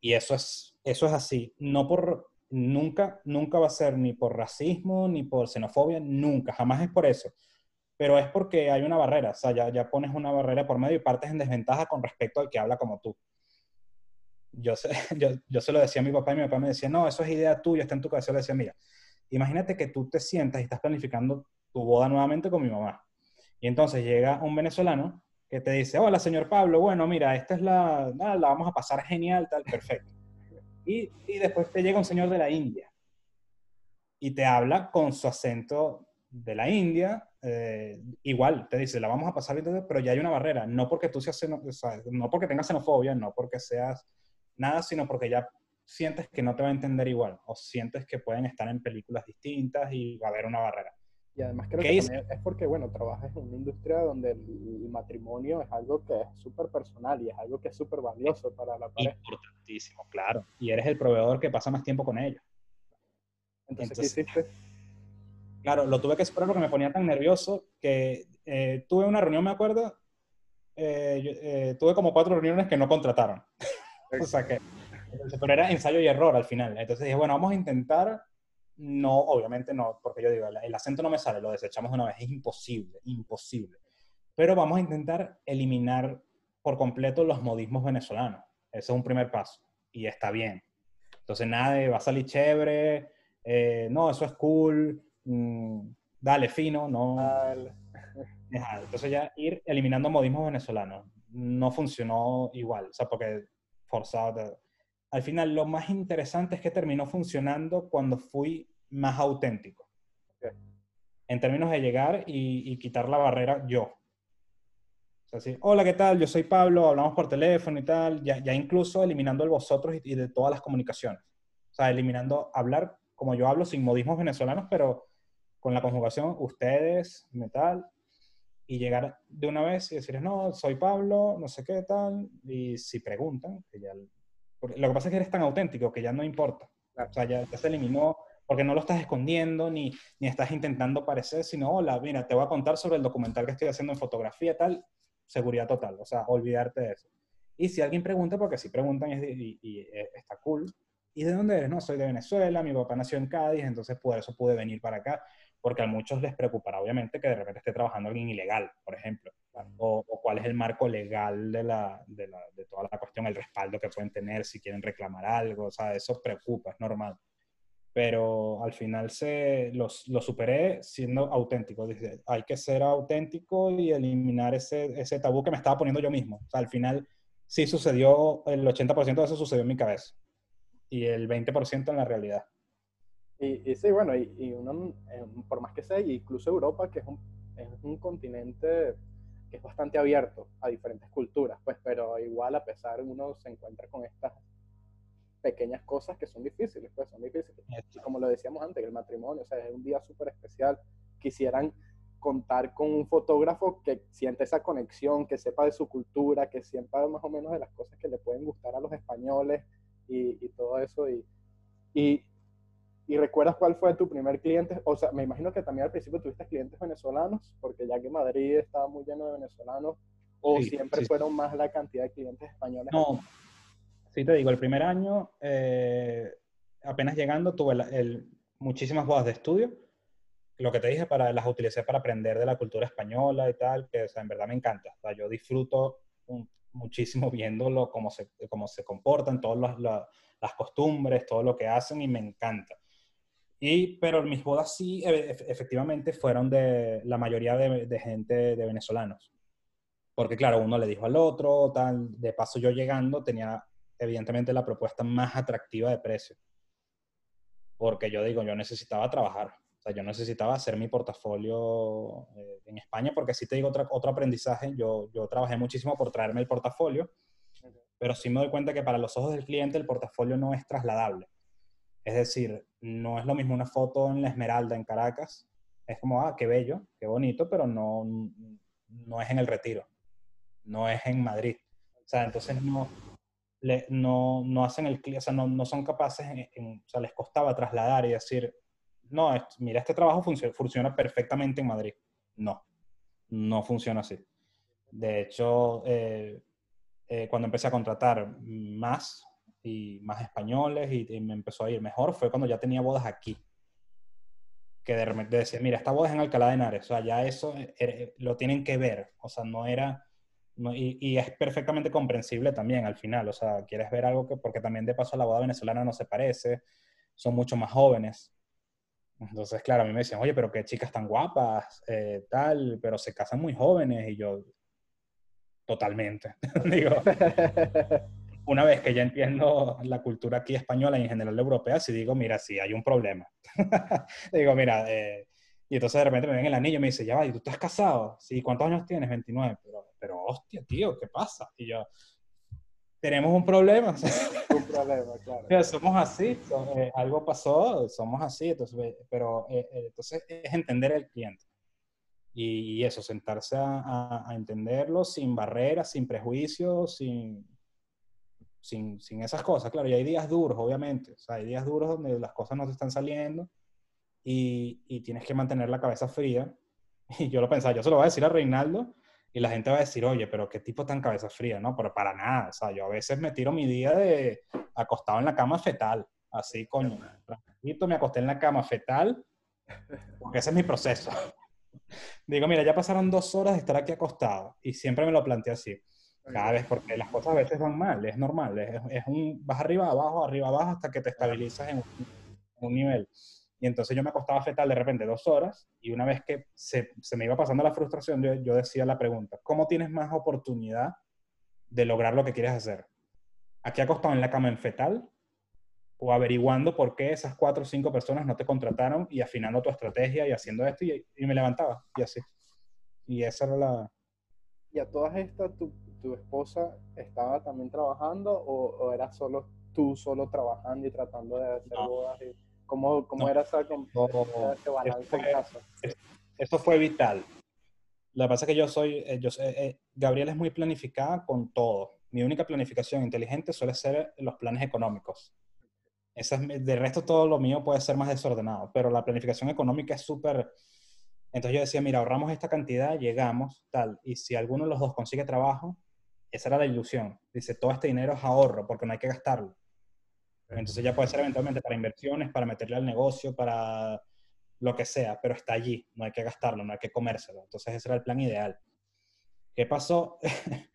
Y eso es, eso es así. No por, nunca, nunca va a ser ni por racismo, ni por xenofobia, nunca, jamás es por eso. Pero es porque hay una barrera, o sea, ya, ya pones una barrera por medio y partes en desventaja con respecto al que habla como tú. Yo, sé, [laughs] yo, yo se lo decía a mi papá y mi papá me decía, no, eso es idea tuya, está en tu cabeza. Yo le decía, mira, imagínate que tú te sientas y estás planificando tu boda nuevamente con mi mamá. Y entonces llega un venezolano que te dice, hola, señor Pablo, bueno, mira, esta es la, la vamos a pasar genial, tal, perfecto. Y, y, después te llega un señor de la India y te habla con su acento de la India, eh, igual, te dice, la vamos a pasar, pero ya hay una barrera, no porque tú seas, no porque tengas xenofobia, no porque seas nada, sino porque ya sientes que no te va a entender igual, o sientes que pueden estar en películas distintas y va a haber una barrera. Y además creo que es? porque, bueno, trabajas en una industria donde el, matrimonio es algo que es súper personal y es algo que es súper valioso para la pareja. Importantísimo, claro. Y eres el proveedor que pasa más tiempo con ellos. Entonces, ¿qué hiciste? Claro, lo tuve que esperar porque me ponía tan nervioso que eh, tuve una reunión, me acuerdo, eh, eh, tuve como cuatro reuniones que no contrataron. [laughs] o sea que, pero era ensayo y error al final. Entonces dije, bueno, vamos a intentar no, obviamente no, porque yo digo, el, acento no me sale, lo desechamos de una vez, es imposible, imposible. Pero vamos a intentar eliminar por completo los modismos venezolanos. Ese es un primer paso y está bien. Entonces, nada de va a salir chévere, eh, no, eso es cool, mm, dale fino, no. Entonces, ya ir eliminando modismos venezolanos no funcionó igual, o sea, porque forzado al final lo más interesante es que terminó funcionando cuando fui más auténtico. En términos de llegar y, quitar la barrera yo. O sea, hola, ¿qué tal? Yo soy Pablo, hablamos por teléfono y tal, ya, ya incluso eliminando el vosotros y, de todas las comunicaciones. O sea, eliminando hablar como yo hablo sin modismos venezolanos, pero con la conjugación ustedes, y tal, y llegar de una vez y decirles, no, soy Pablo, no sé qué tal, y si preguntan, que ya lo que pasa es que eres tan auténtico que ya no importa. O sea, ya, se eliminó, porque no lo estás escondiendo ni, ni estás intentando parecer, sino, hola, mira, te voy a contar sobre el documental que estoy haciendo en fotografía, tal, seguridad total. O sea, olvidarte de eso. Y si alguien pregunta, porque si preguntan y, y, eh, está cool, ¿y de dónde eres? No, soy de Venezuela, mi papá nació en Cádiz, entonces por eso pude venir para acá, porque a muchos les preocupará, obviamente, que de repente esté trabajando alguien ilegal, por ejemplo o, cuál es el marco legal de, la, de, la, de, toda la cuestión, el respaldo que pueden tener, si quieren reclamar algo, o sea, eso preocupa, es normal. Pero al final se, los, lo superé siendo auténtico. Dice, hay que ser auténtico y eliminar ese, ese tabú que me estaba poniendo yo mismo. O sea, al final sí sucedió, el 80% de eso sucedió en mi cabeza y el 20% en la realidad. Y, y sí, bueno, y, y uno, eh, por más que sea, incluso Europa, que es un, es un continente que es bastante abierto a diferentes culturas, pues, pero igual a pesar uno se encuentra con estas pequeñas cosas que son difíciles, pues son difíciles. Y como lo decíamos antes, el matrimonio, o sea, es un día súper especial. Quisieran contar con un fotógrafo que siente esa conexión, que sepa de su cultura, que sepa más o menos de las cosas que le pueden gustar a los españoles y, y todo eso. Y, y ¿Y recuerdas cuál fue tu primer cliente? O sea, me imagino que también al principio tuviste clientes venezolanos, porque ya que Madrid estaba muy lleno de venezolanos, o siempre fueron más la cantidad de clientes españoles. No, sí te digo, el primer año, eh, apenas llegando, tuve el, muchísimas bodas de estudio. Lo que te dije, para, las utilicé para aprender de la cultura española y tal, que en verdad me encanta. O sea, yo disfruto muchísimo [laughs] viéndolo, cómo se, cómo se comportan, todas las costumbres, todo lo que hacen y me encanta. Y, pero mis bodas sí, e, efectivamente, fueron de la mayoría de, gente de venezolanos. Porque claro, uno le dijo al otro, tal, de paso yo llegando tenía evidentemente la propuesta más atractiva de precio. Porque yo digo, yo necesitaba trabajar. O sea, yo necesitaba hacer mi portafolio eh, en España, porque sí te digo otra, otro aprendizaje, yo, yo trabajé muchísimo por traerme el portafolio, pero sí me doy cuenta que para los ojos del cliente el portafolio no es trasladable. Es decir, no es lo mismo una foto en la Esmeralda, en Caracas. Es como, ah, qué bello, qué bonito, pero no, no es en el retiro. No es en Madrid. O sea, entonces no, le, no, no hacen el o sea, no, no son capaces, o sea, les costaba trasladar y decir, no, mira, este trabajo funciona, funciona perfectamente en Madrid. No, no funciona así. De hecho, eh, eh, cuando empecé a contratar más y más españoles y, me empezó a ir mejor fue cuando ya tenía bodas aquí. Que de repente decía, mira, esta boda es en Alcalá de Henares, o sea, ya eso eh, lo tienen que ver, o sea, no era, y, es perfectamente comprensible también al final, o sea, quieres ver algo que, porque también de paso la boda venezolana no se parece, son mucho más jóvenes. Entonces, claro, a mí me decían, oye, pero qué chicas tan guapas, eh, tal, pero se casan muy jóvenes, y yo, totalmente, [laughs] digo, [laughs] una vez que ya entiendo la cultura aquí española y en general europea, si digo, mira, sí, hay un problema. [laughs] digo, mira, eh", y entonces de repente me ven el anillo y me dice, ya va, ¿y tú estás casado? Sí, ¿cuántos años tienes? 29. Pero, pero hostia, tío, ¿qué pasa? Y yo, tenemos un problema. [laughs] un problema, claro. somos así, eh, algo pasó, somos así, entonces, pero eh, entonces es entender el cliente. Y, eso, sentarse a, a entenderlo sin barreras, sin prejuicios, sin sin, sin, esas cosas. Claro, y hay días duros, obviamente. O sea, hay días duros donde las cosas no te están saliendo y, y, tienes que mantener la cabeza fría. [laughs] Y yo lo pensaba, yo se lo voy a decir a Reinaldo y la gente va a decir, oye, pero qué tipo tan cabeza fría, ¿no? Pero para nada. O sea, yo a veces me tiro mi día de acostado en la cama fetal, así con me acosté en la cama fetal, [laughs] porque ese es mi proceso. [laughs] Digo, mira, ya pasaron dos horas de estar aquí acostado y siempre me lo planteé así cada vez, porque las cosas a veces van mal, es normal, es, es un, vas arriba, abajo, arriba, abajo, hasta que te estabilizas en un, nivel. Y entonces yo me acostaba fetal de repente dos horas y una vez que se, se me iba pasando la frustración, yo, yo, decía la pregunta, ¿cómo tienes más oportunidad de lograr lo que quieres hacer? ¿Aquí acostado en la cama en fetal? ¿O averiguando por qué esas cuatro o cinco personas no te contrataron y afinando tu estrategia y haciendo esto? Y, y me levantaba y así. Y esa era la... Y a todas estas, ¿tú tu esposa estaba también trabajando o, era solo tú solo trabajando y tratando de hacer bodas? Y ¿Cómo, cómo era esa, ese balance en casa? Esto fue vital. Que pasa es que yo soy, eh, yo, eh, Gabriela es muy planificada con todo. Mi única planificación inteligente suele ser los planes económicos. Esa de resto todo lo mío puede ser más desordenado, pero la planificación económica es súper entonces yo decía, mira, ahorramos esta cantidad, llegamos, tal, y si alguno de los dos consigue trabajo, esa era la ilusión. Dice, todo este dinero es ahorro porque no hay que gastarlo. Entonces ya puede ser eventualmente para inversiones, para meterle al negocio, para lo que sea, pero está allí, no hay que gastarlo, no hay que comérselo. Entonces ese era el plan ideal. ¿Qué pasó? [laughs]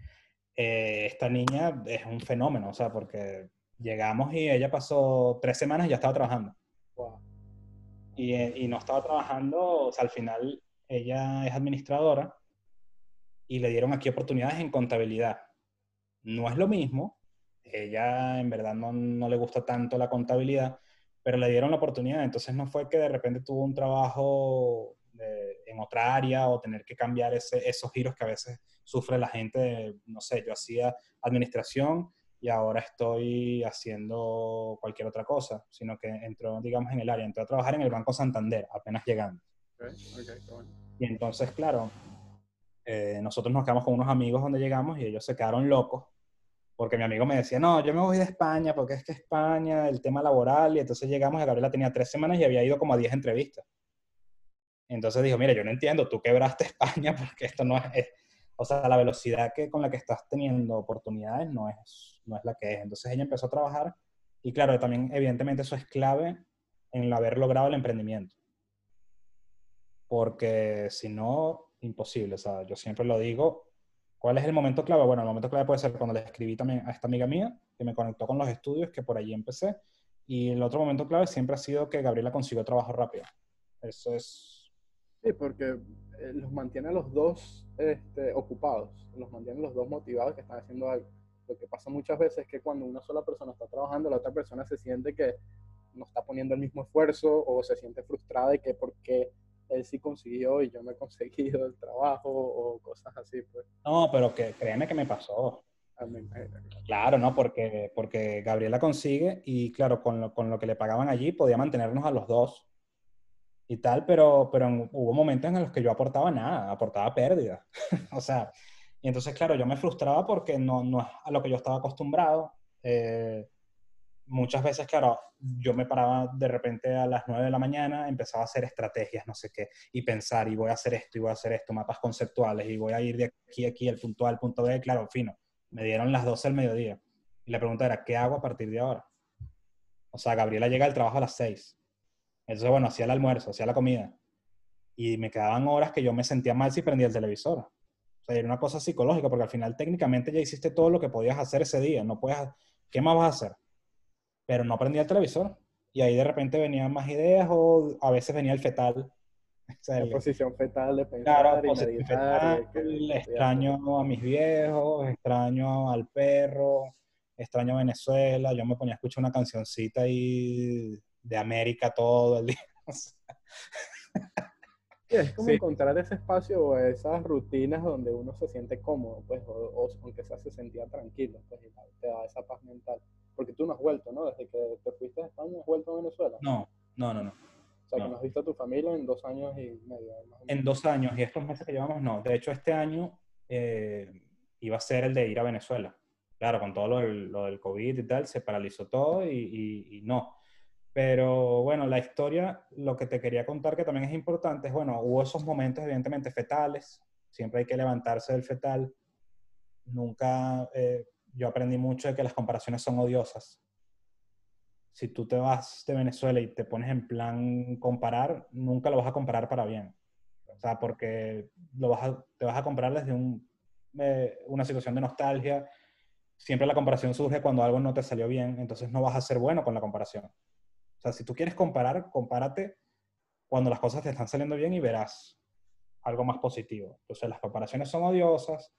Eh, esta niña es un fenómeno, o sea, porque llegamos y ella pasó tres semanas y ya estaba trabajando. Y, eh, y no estaba trabajando, o sea, al final ella es administradora y le dieron aquí oportunidades en contabilidad. No es lo mismo, ella en verdad no, no, le gusta tanto la contabilidad, pero le dieron la oportunidad, entonces no fue que de repente tuvo un trabajo en otra área o tener que cambiar ese, esos giros que a veces sufre la gente, no sé, yo hacía administración y ahora estoy haciendo cualquier otra cosa, sino que entró, digamos, en el área, entró a trabajar en el Banco Santander, apenas llegando. y entonces, claro, eh, nosotros nos quedamos con unos amigos donde llegamos y ellos se quedaron locos porque mi amigo me decía, no, yo me voy de España porque es que España, el tema laboral, y entonces llegamos y Gabriela tenía tres semanas y había ido como a diez entrevistas. Entonces dijo, mira, yo no entiendo, tú quebraste [laughs] España porque esto no es, o sea, la velocidad que, con la que estás teniendo oportunidades no es, no es la que es. Entonces ella empezó a trabajar y claro, también evidentemente eso es clave en haber logrado el emprendimiento. Porque si no, imposible. O sea, yo siempre lo digo, ¿cuál es el momento clave? Bueno, el momento clave puede ser cuando le escribí también a esta amiga mía, que me conectó con los estudios, que por allí empecé. Y el otro momento clave siempre ha sido que Gabriela consiguió trabajo rápido. Eso es Sí, porque eh, los mantiene a los dos este, ocupados, los mantiene los dos motivados que están haciendo algo. Lo que pasa muchas veces es que cuando una sola persona está trabajando, la otra persona se siente que no está poniendo el mismo esfuerzo o se siente frustrada de que porque él sí consiguió y yo no he conseguido el trabajo o cosas así. Pues. No, pero que créeme que me pasó. Claro, ¿no? Porque, porque Gabriela consigue y claro, con lo, con lo que le pagaban allí podía mantenernos a los dos y tal, pero, pero hubo momentos en los que yo aportaba nada, aportaba pérdida. [laughs] o sea, y entonces, claro, yo me frustraba porque no, no es a lo que yo estaba acostumbrado. Eh, muchas veces, claro, yo me paraba de repente a las 9 de la mañana, empezaba a hacer estrategias, no sé qué, y pensar, y voy a hacer esto, y voy a hacer esto, mapas conceptuales, y voy a ir de aquí a aquí, el punto A al punto B, claro, fino. Me dieron las 12 del mediodía. Y la pregunta era, ¿qué hago a partir de ahora? O sea, Gabriela llega al trabajo a las 6 entonces, bueno, hacía el almuerzo, hacía la comida. Y me quedaban horas que yo me sentía mal si prendía el televisor. O sea, era una cosa psicológica, porque al final técnicamente ya hiciste todo lo que podías hacer ese día. No puedes, ¿qué más vas a hacer? Pero no prendía el televisor. Y ahí de repente venían más ideas o a veces venía el fetal. [laughs] la posición fetal de pensar claro, y meditar. extraño a mis viejos, extraño al perro, extraño a Venezuela. Yo me ponía a escuchar una cancioncita y de América todo el día. [laughs] es como encontrar ese espacio o esas rutinas donde uno se siente cómodo, pues, o, aunque sea se sentía tranquilo, pues, te da esa paz mental. Porque tú no has vuelto, ¿no? Desde que te fuiste a España, ¿has vuelto a Venezuela? No, no, no, no. O sea, que no has visto a tu familia en dos años y medio. En dos años, y estos meses que llevamos, no. De hecho, este año eh, iba a ser el de ir a Venezuela. Claro, con todo lo del, lo del COVID y tal, se paralizó todo y, y no. Pero bueno, la historia, lo que te quería contar que también es importante es, bueno, hubo esos momentos evidentemente fetales, siempre hay que levantarse del fetal. Nunca, eh, yo aprendí mucho de que las comparaciones son odiosas. Si tú te vas de Venezuela y te pones en plan comparar, nunca lo vas a comparar para bien. O sea, porque lo vas te vas a comparar desde un, eh, una situación de nostalgia. Siempre la comparación surge cuando algo no te salió bien, entonces no vas a ser bueno con la comparación. O sea, si tú quieres comparar, compárate cuando las cosas te están saliendo bien y verás algo más positivo. Entonces, las comparaciones son odiosas,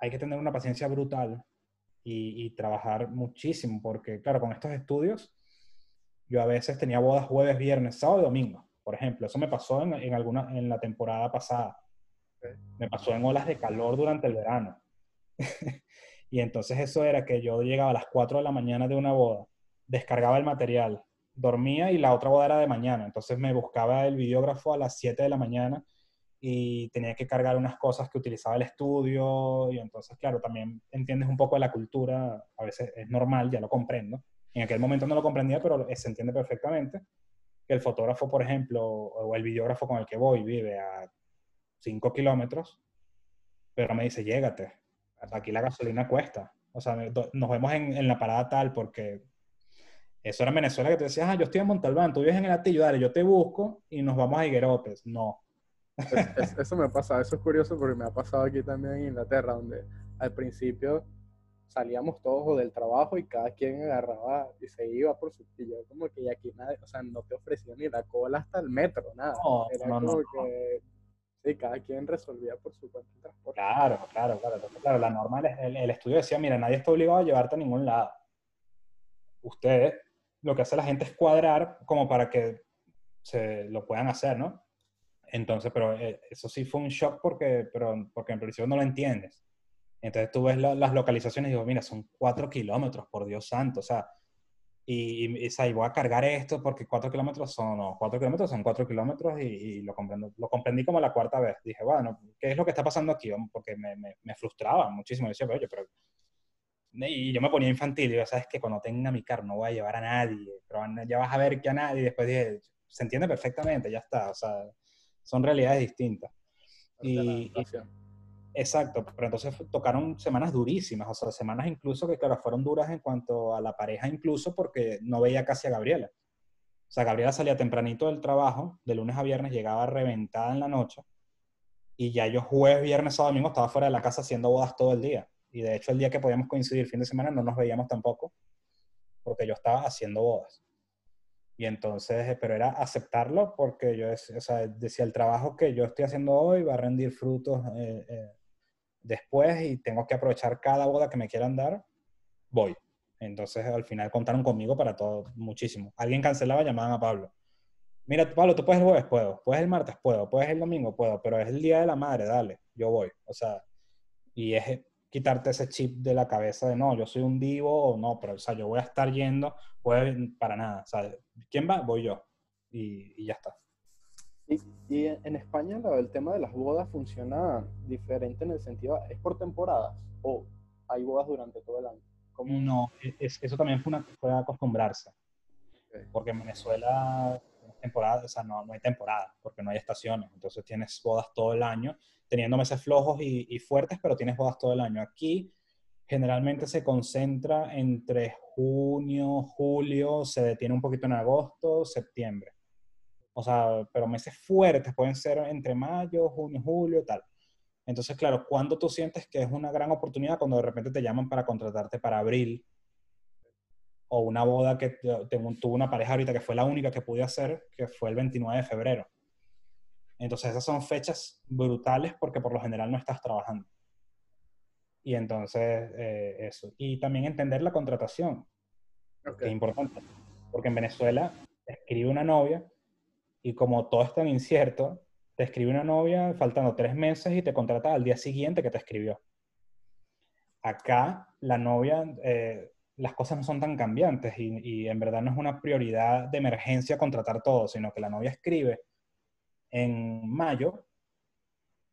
hay que tener una paciencia brutal y, trabajar muchísimo, porque, claro, con estos estudios, yo a veces tenía bodas jueves, viernes, sábado y domingo, por ejemplo. Eso me pasó en, en, alguna, en la temporada pasada. Me pasó en olas de calor durante el verano. [laughs] y entonces eso era que yo llegaba a las 4 de la mañana de una boda descargaba el material, dormía y la otra boda era de mañana. Entonces me buscaba el videógrafo a las 7 de la mañana y tenía que cargar unas cosas que utilizaba el estudio. Y entonces, claro, también entiendes un poco de la cultura. A veces es normal, ya lo comprendo. En aquel momento no lo comprendía, pero se entiende perfectamente que el fotógrafo, por ejemplo, o el videógrafo con el que voy vive a 5 kilómetros, pero me dice, llégate, aquí la gasolina cuesta. O sea, nos vemos en, en la parada tal porque eso era en Venezuela que te decías, ah, yo estoy en Montalbán, tú vives en el Atillo, dale, yo te busco y nos vamos a Higuerotes. No. Eso me pasa, eso es curioso porque me ha pasado aquí también en Inglaterra, donde al principio salíamos todos del trabajo y cada quien agarraba y se iba por su pillo. Como que aquí nadie, o sea, no te ofrecía ni la cola hasta el metro, nada. No, Era no, como que, sí, cada quien resolvía por su cuenta el transporte. Claro, claro, claro. claro, la norma, el, el estudio decía, mira, nadie está obligado a llevarte a ningún lado. Ustedes lo que hace la gente es cuadrar como para que se lo puedan hacer, ¿no? Entonces, pero eh, eso sí fue un shock porque, pero, porque en principio no lo entiendes. Entonces tú ves las localizaciones y digo, mira, son cuatro kilómetros, por Dios santo, o sea, y, y, voy a cargar esto porque cuatro kilómetros son, no, cuatro kilómetros son cuatro kilómetros y, lo, comprendo, lo comprendí como la cuarta vez. Dije, bueno, ¿qué es lo que está pasando aquí? Porque me, me, me frustraba muchísimo. Decía, oye, pero y yo me ponía infantil, y yo, sabes que cuando tenga mi carro no voy a llevar a nadie, pero ya vas a ver que a nadie, y después dije, se entiende perfectamente, ya está, o sea, son realidades distintas. Y, exacto, pero entonces tocaron semanas durísimas, o sea, semanas incluso que, claro, fueron duras en cuanto a la pareja, incluso porque no veía casi a Gabriela. O sea, Gabriela salía tempranito del trabajo, de lunes a viernes, llegaba reventada en la noche, y ya yo jueves, viernes, sábado, domingo estaba fuera de la casa haciendo bodas todo el día. Y de hecho el día que podíamos coincidir fin de semana no nos veíamos tampoco, porque yo estaba haciendo bodas. Y entonces, pero era aceptarlo porque yo o decía, el trabajo que yo estoy haciendo hoy va a rendir frutos eh, eh, después y tengo que aprovechar cada boda que me quieran dar, voy. Entonces, al final contaron conmigo para todo, muchísimo. Alguien cancelaba, llamaban a Pablo. Mira, Pablo, ¿tú puedes el jueves? Puedo. ¿Puedes el martes? Puedo. ¿Puedes el domingo? Puedo. Pero es el día de la madre, dale, yo voy. O sea, y es quitarte ese chip de la cabeza de no, yo soy un divo o no, pero o sea, yo voy a estar yendo, pues para nada. ¿quién va? Voy yo. Y, ya está. Y, en España el tema de las bodas funciona diferente en el sentido, ¿es por temporadas o hay bodas durante todo el año? No, eso también fue, una, fue acostumbrarse. Porque en Venezuela temporada, o sea, no, no hay temporada, porque no hay estaciones. Entonces tienes bodas todo el año teniendo meses flojos y, fuertes, pero tienes bodas todo el año. Aquí generalmente se concentra entre junio, julio, se detiene un poquito en agosto, septiembre. O sea, pero meses fuertes pueden ser entre mayo, junio, julio, tal. Entonces, claro, cuando tú sientes que es una gran oportunidad, cuando de repente te llaman para contratarte para abril, o una boda que tuve una pareja ahorita que fue la única que pude hacer, que fue el 29 de febrero. Entonces esas son fechas brutales porque por lo general no estás trabajando. Y entonces eh, eso. Y también entender la contratación, que es importante. Porque en Venezuela te escribe una novia y como todo es tan incierto, te escribe una novia faltando tres meses y te contrata al día siguiente que te escribió. Acá la novia, eh, las cosas no son tan cambiantes y, en verdad no es una prioridad de emergencia contratar todo, sino que la novia escribe en mayo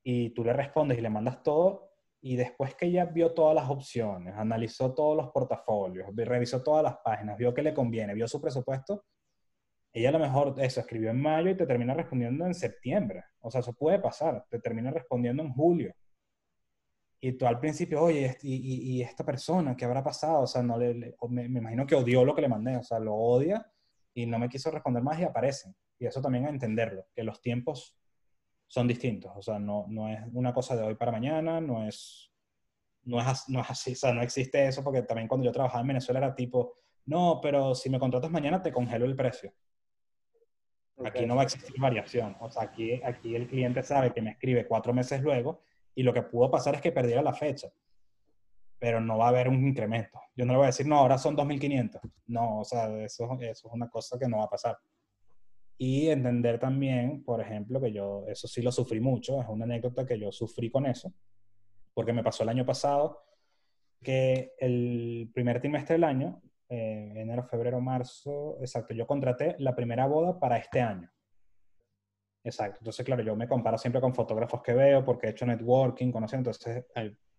y tú le respondes y le mandas todo y después que ella vio todas las opciones, analizó todos los portafolios, revisó todas las páginas, vio que le conviene, vio su presupuesto, ella a lo mejor eso escribió en mayo y te termina respondiendo en septiembre. O sea, eso puede pasar, te termina respondiendo en julio. Y tú al principio, oye, y, esta persona, ¿qué habrá pasado? O sea, no le, me, me, imagino que odió lo que le mandé, o sea, lo odia y no me quiso responder más y aparecen. Y eso también a entenderlo, que los tiempos son distintos. O sea, no, no es una cosa de hoy para mañana, no es, no, es, no es así, o sea, no existe eso, porque también cuando yo trabajaba en Venezuela era tipo, no, pero si me contratas mañana te congelo el precio. Aquí no va a existir variación. O sea, aquí, aquí el cliente sabe que me escribe cuatro meses luego y lo que pudo pasar es que perdiera la fecha. Pero no va a haber un incremento. Yo no le voy a decir, no, ahora son 2.500. No, o sea, eso, eso es una cosa que no va a pasar. Y entender también, por ejemplo, que yo, eso sí lo sufrí mucho, es una anécdota que yo sufrí con eso, porque me pasó el año pasado que el primer trimestre del año, eh, enero, febrero, marzo, exacto, yo contraté la primera boda para este año. Exacto, entonces claro, yo me comparo siempre con fotógrafos que veo porque he hecho networking, conociendo, entonces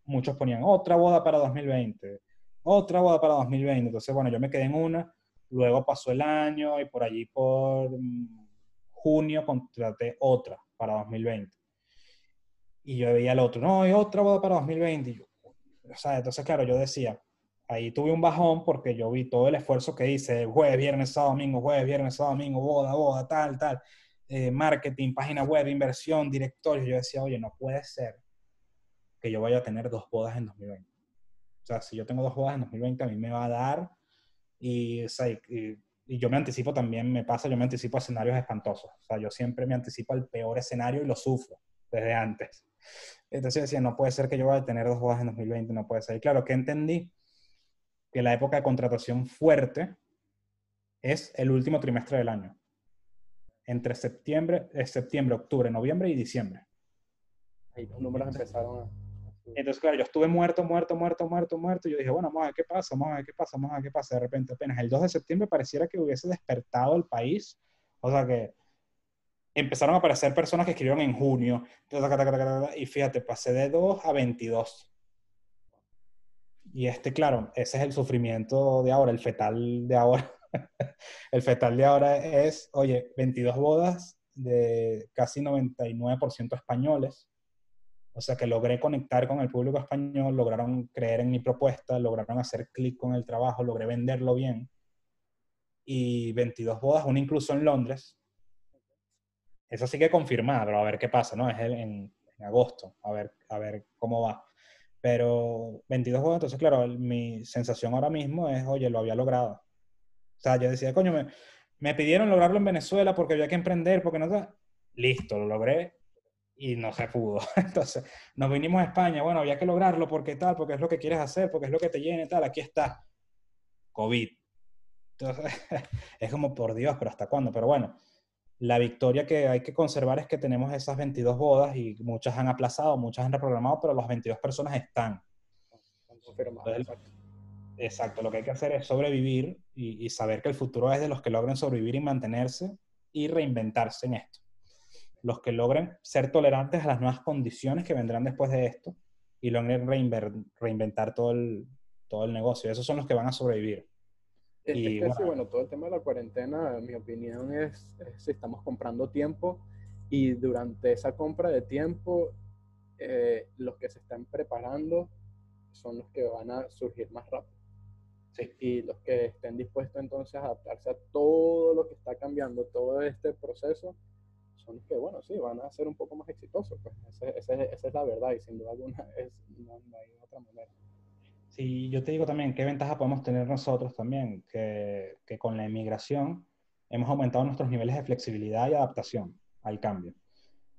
muchos ponían otra boda para 2020, otra boda para 2020, entonces bueno, yo me quedé en una Luego pasó el año y por allí por mm, junio contraté otra para 2020. Y yo veía el otro, no, hay otra boda para 2020. o sea, entonces, claro, yo decía, ahí tuve un bajón porque yo vi todo el esfuerzo que hice, jueves, viernes, sábado, domingo, jueves, viernes, sábado, domingo, boda, boda, tal, tal, eh, marketing, página web, inversión, directorio. Yo decía, oye, no puede ser que yo vaya a tener dos bodas en 2020. O sea, si yo tengo dos bodas en 2020, a mí me va a dar y, y, yo me anticipo también, me pasa, yo me anticipo a escenarios espantosos. O sea, yo siempre me anticipo al peor escenario y lo sufro desde antes. Entonces decía, no puede ser que yo vaya a tener dos bodas en 2020, no puede ser. Y claro, que entendí que la época de contratación fuerte es el último trimestre del año. Entre septiembre, eh, septiembre, octubre, noviembre y diciembre. Ahí los números empezaron a entonces, claro, yo estuve muerto, muerto, muerto, muerto, muerto. Y yo dije, bueno, vamos a ver qué pasa, vamos a ver qué pasa, vamos a ver qué pasa. De repente, apenas el 2 de septiembre pareciera que hubiese despertado el país. O sea que empezaron a aparecer personas que escribieron en junio. Y fíjate, pasé de 2 a 22. Y este, claro, ese es el sufrimiento de ahora, el fetal de ahora. [laughs] el fetal de ahora es, oye, 22 bodas de casi 99% españoles. O sea que logré conectar con el público español, lograron creer en mi propuesta, lograron hacer clic con el trabajo, logré venderlo bien. Y 22 bodas, una incluso en Londres. Eso sí que confirmar, pero a ver qué pasa, ¿no? Es en, en agosto, a ver, a ver cómo va. Pero 22 bodas, entonces claro, mi sensación ahora mismo es, oye, lo había logrado. O sea, yo decía, coño, me, me pidieron lograrlo en Venezuela porque había que emprender, porque no... Listo, lo logré y no se pudo. [laughs] Entonces, nos vinimos a España, bueno, había que lograrlo porque tal, porque es lo que quieres hacer, porque es lo que te llena y tal, aquí está. COVID. Entonces, [laughs] es como, por Dios, pero ¿hasta cuándo? Pero bueno, la victoria que hay que conservar es que tenemos esas 22 bodas y muchas han aplazado, muchas han reprogramado, pero las 22 personas están. Exacto, lo que hay que hacer es sobrevivir y, saber que el futuro es de los que logren sobrevivir y mantenerse y reinventarse en esto. Los que logren ser tolerantes a las nuevas condiciones que vendrán después de esto y logren reinventar todo el, todo el negocio. Esos son los que van a sobrevivir. Y, bueno, todo el tema de la cuarentena, en mi opinión, es, si estamos comprando tiempo y durante esa compra de tiempo, eh, los que se están preparando son los que van a surgir más rápido. Y los que estén dispuestos entonces a adaptarse a todo lo que está cambiando, todo este proceso, son los que, bueno, sí, van a ser un poco más exitosos. Pues esa, es la verdad y sin duda alguna [laughs] es, no hay otra manera. Y yo te digo también, ¿qué ventaja podemos tener nosotros también? Que, que, con la emigración hemos aumentado nuestros niveles de flexibilidad y adaptación al cambio.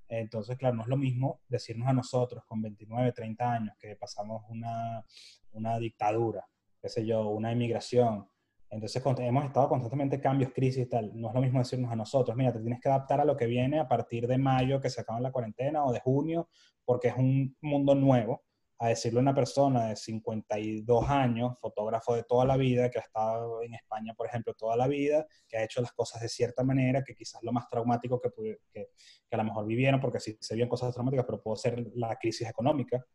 Entonces, claro, no es lo mismo decirnos a nosotros con 29, 30 años que pasamos una, una dictadura, qué sé yo, una emigración. Entonces, hemos estado constantemente cambios, crisis y tal. No es lo mismo decirnos a nosotros, mira, te tienes que adaptar a lo que viene a partir de mayo que se acaba la cuarentena o de junio, porque es un mundo nuevo a decirle a una persona de 52 años, fotógrafo de toda la vida, que ha estado en España, por ejemplo, toda la vida, que ha hecho las cosas de cierta manera, que quizás lo más traumático que, que, que a lo mejor vivieron, porque sí se vieron cosas traumáticas, pero pudo ser la crisis económica.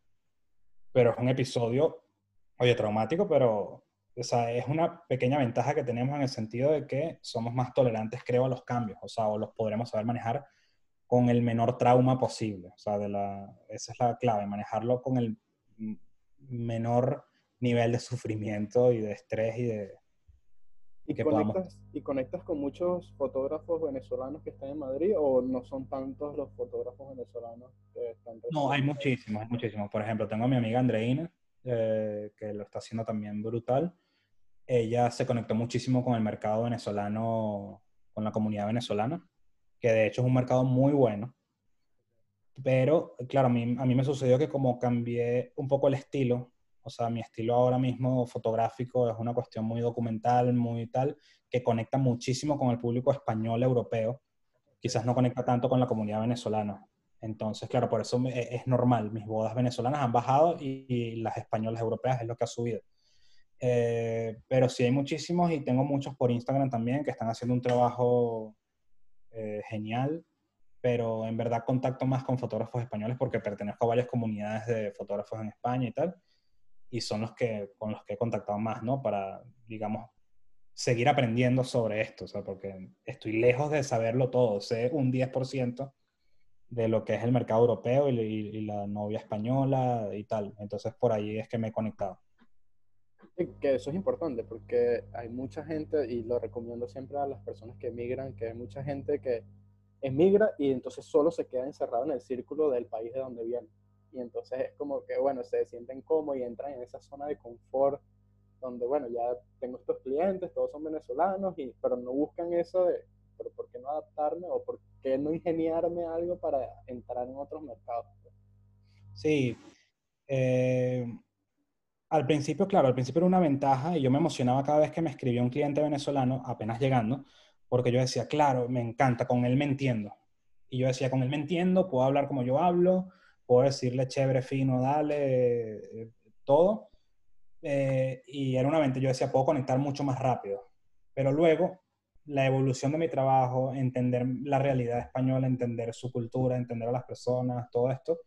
Pero es un episodio, oye, traumático, pero o sea, es una pequeña ventaja que tenemos en el sentido de que somos más tolerantes, creo, a los cambios, o sea, o los podremos saber manejar con el menor trauma posible. O sea, de la, esa es la clave, manejarlo con el menor nivel de sufrimiento y de estrés y de... ¿Y, que conectas, ¿Y conectas con muchos fotógrafos venezolanos que están en Madrid o no son tantos los fotógrafos venezolanos que están... No, hay muchísimos, hay muchísimos. Por ejemplo, tengo a mi amiga Andreina, eh, que lo está haciendo también brutal. Ella se conectó muchísimo con el mercado venezolano, con la comunidad venezolana, que de hecho es un mercado muy bueno. Pero, claro, a mí, a mí me sucedió que como cambié un poco el estilo, o sea, mi estilo ahora mismo fotográfico es una cuestión muy documental, muy tal, que conecta muchísimo con el público español europeo. Quizás no conecta tanto con la comunidad venezolana. Entonces, claro, por eso es normal. Mis bodas venezolanas han bajado y, las españolas europeas es lo que ha subido. Eh, pero sí hay muchísimos y tengo muchos por Instagram también que están haciendo un trabajo eh, genial pero en verdad contacto más con fotógrafos españoles porque pertenezco a varias comunidades de fotógrafos en España y tal, y son los que, con los que he contactado más, ¿no? Para, digamos, seguir aprendiendo sobre esto, o sea, porque estoy lejos de saberlo todo, sé un 10% de lo que es el mercado europeo y, y, la novia española y tal, entonces por ahí es que me he conectado. Que eso es importante porque hay mucha gente, y lo recomiendo siempre a las personas que emigran, que hay mucha gente que emigra y entonces solo se queda encerrado en el círculo del país de donde viene. Y entonces es como que, bueno, se sienten cómodos y entran en esa zona de confort donde, bueno, ya tengo estos clientes, todos son venezolanos, y, pero no buscan eso de, pero ¿por qué no adaptarme o por qué no ingeniarme algo para entrar en otros mercados? Sí. Eh, al principio, claro, al principio era una ventaja y yo me emocionaba cada vez que me escribía un cliente venezolano, apenas llegando, porque yo decía, claro, me encanta, con él me entiendo. Y yo decía, con él me entiendo, puedo hablar como yo hablo, puedo decirle chévere, fino, dale, eh, todo. Eh, y era una venta, yo decía, puedo conectar mucho más rápido. Pero luego, la evolución de mi trabajo, entender la realidad española, entender su cultura, entender a las personas, todo esto,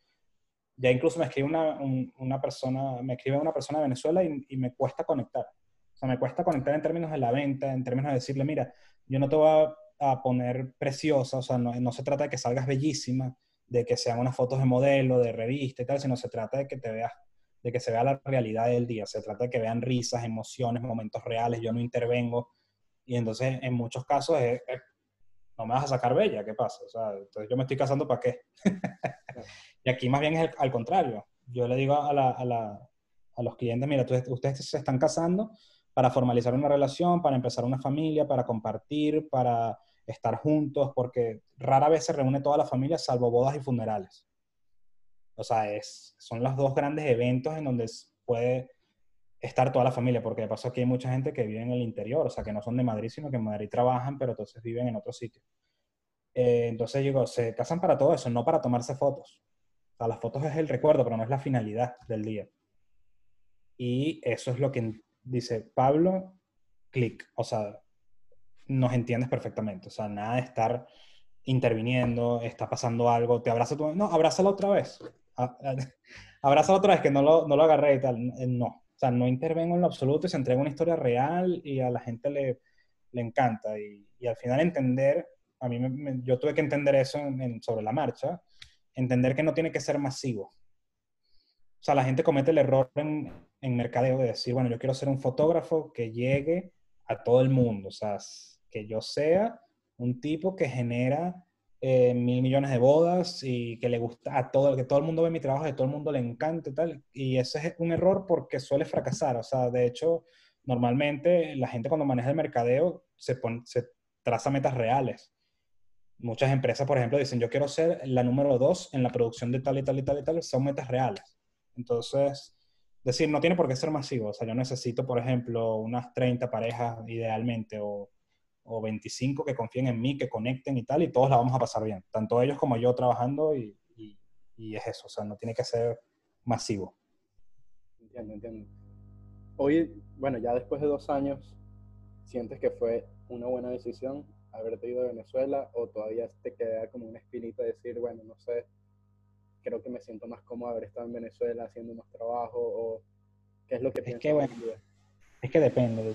ya incluso me escribe una, una persona, me escribe una persona de Venezuela y, me cuesta conectar. O sea, me cuesta conectar en términos de la venta, en términos de decirle, mira, yo no te voy a, poner preciosa, o sea, no, no, se trata de que salgas bellísima, de que sean unas fotos de modelo, de revista y tal, sino se trata de que te veas, de que se vea la realidad del día, se trata de que vean risas, emociones, momentos reales, yo no intervengo. Y entonces, en muchos casos, es, no me vas a sacar bella, ¿qué pasa? O sea, entonces yo me estoy casando para qué. [laughs] y aquí más bien es al contrario. Yo le digo a, la, a, la, a los clientes, mira, ustedes se están casando para formalizar una relación, para empezar una familia, para compartir, para estar juntos, porque rara vez se reúne toda la familia salvo bodas y funerales. O sea, es, son los dos grandes eventos en donde puede estar toda la familia, porque de paso aquí hay mucha gente que vive en el interior, o sea, que no son de Madrid, sino que en Madrid trabajan, pero entonces viven en otro sitio. Eh, entonces digo, se casan para todo eso, no para tomarse fotos. O sea, las fotos es el recuerdo, pero no es la finalidad del día. Y eso es lo que dice Pablo, clic. O sea, nos entiendes perfectamente. O sea, nada de estar interviniendo, está pasando algo, te abraza tu... No, abrázalo otra vez. [laughs] Abrázalo otra vez, que no lo, no lo agarré y tal. Eh, no, o sea, no intervengo en lo absoluto y se entrega una historia real y a la gente le, le encanta. Y, y, al final entender, a mí me, yo tuve que entender eso sobre la marcha, entender que no tiene que ser masivo. O sea, la gente comete el error en, en mercadeo de decir, bueno, yo quiero ser un fotógrafo que llegue a todo el mundo. O sea, que yo sea un tipo que genera eh, mil millones de bodas y que le gusta a todo, que todo el mundo ve mi trabajo, que todo el mundo le encanta y tal. Y ese es un error porque suele fracasar. O sea, de hecho, normalmente la gente cuando maneja el mercadeo se, se traza metas reales. Muchas empresas, por ejemplo, dicen, yo quiero ser la número dos en la producción de tal y tal y tal y tal. Son metas reales. Entonces, decir, no tiene por qué ser masivo. O sea, yo necesito, por ejemplo, unas 30 parejas idealmente o o 25 que confíen en mí, que conecten y tal, y todos la vamos a pasar bien, tanto ellos como yo trabajando y, y, es eso, o sea, no tiene que ser masivo. Entiendo, entiendo. Hoy, bueno, ya después de dos años, ¿sientes que fue una buena decisión haberte ido de Venezuela o todavía te queda como una espinita de decir, bueno, no sé, creo que me siento más cómodo haber estado en Venezuela haciendo más trabajo o qué es lo que piensas? Es que, bueno, es que depende.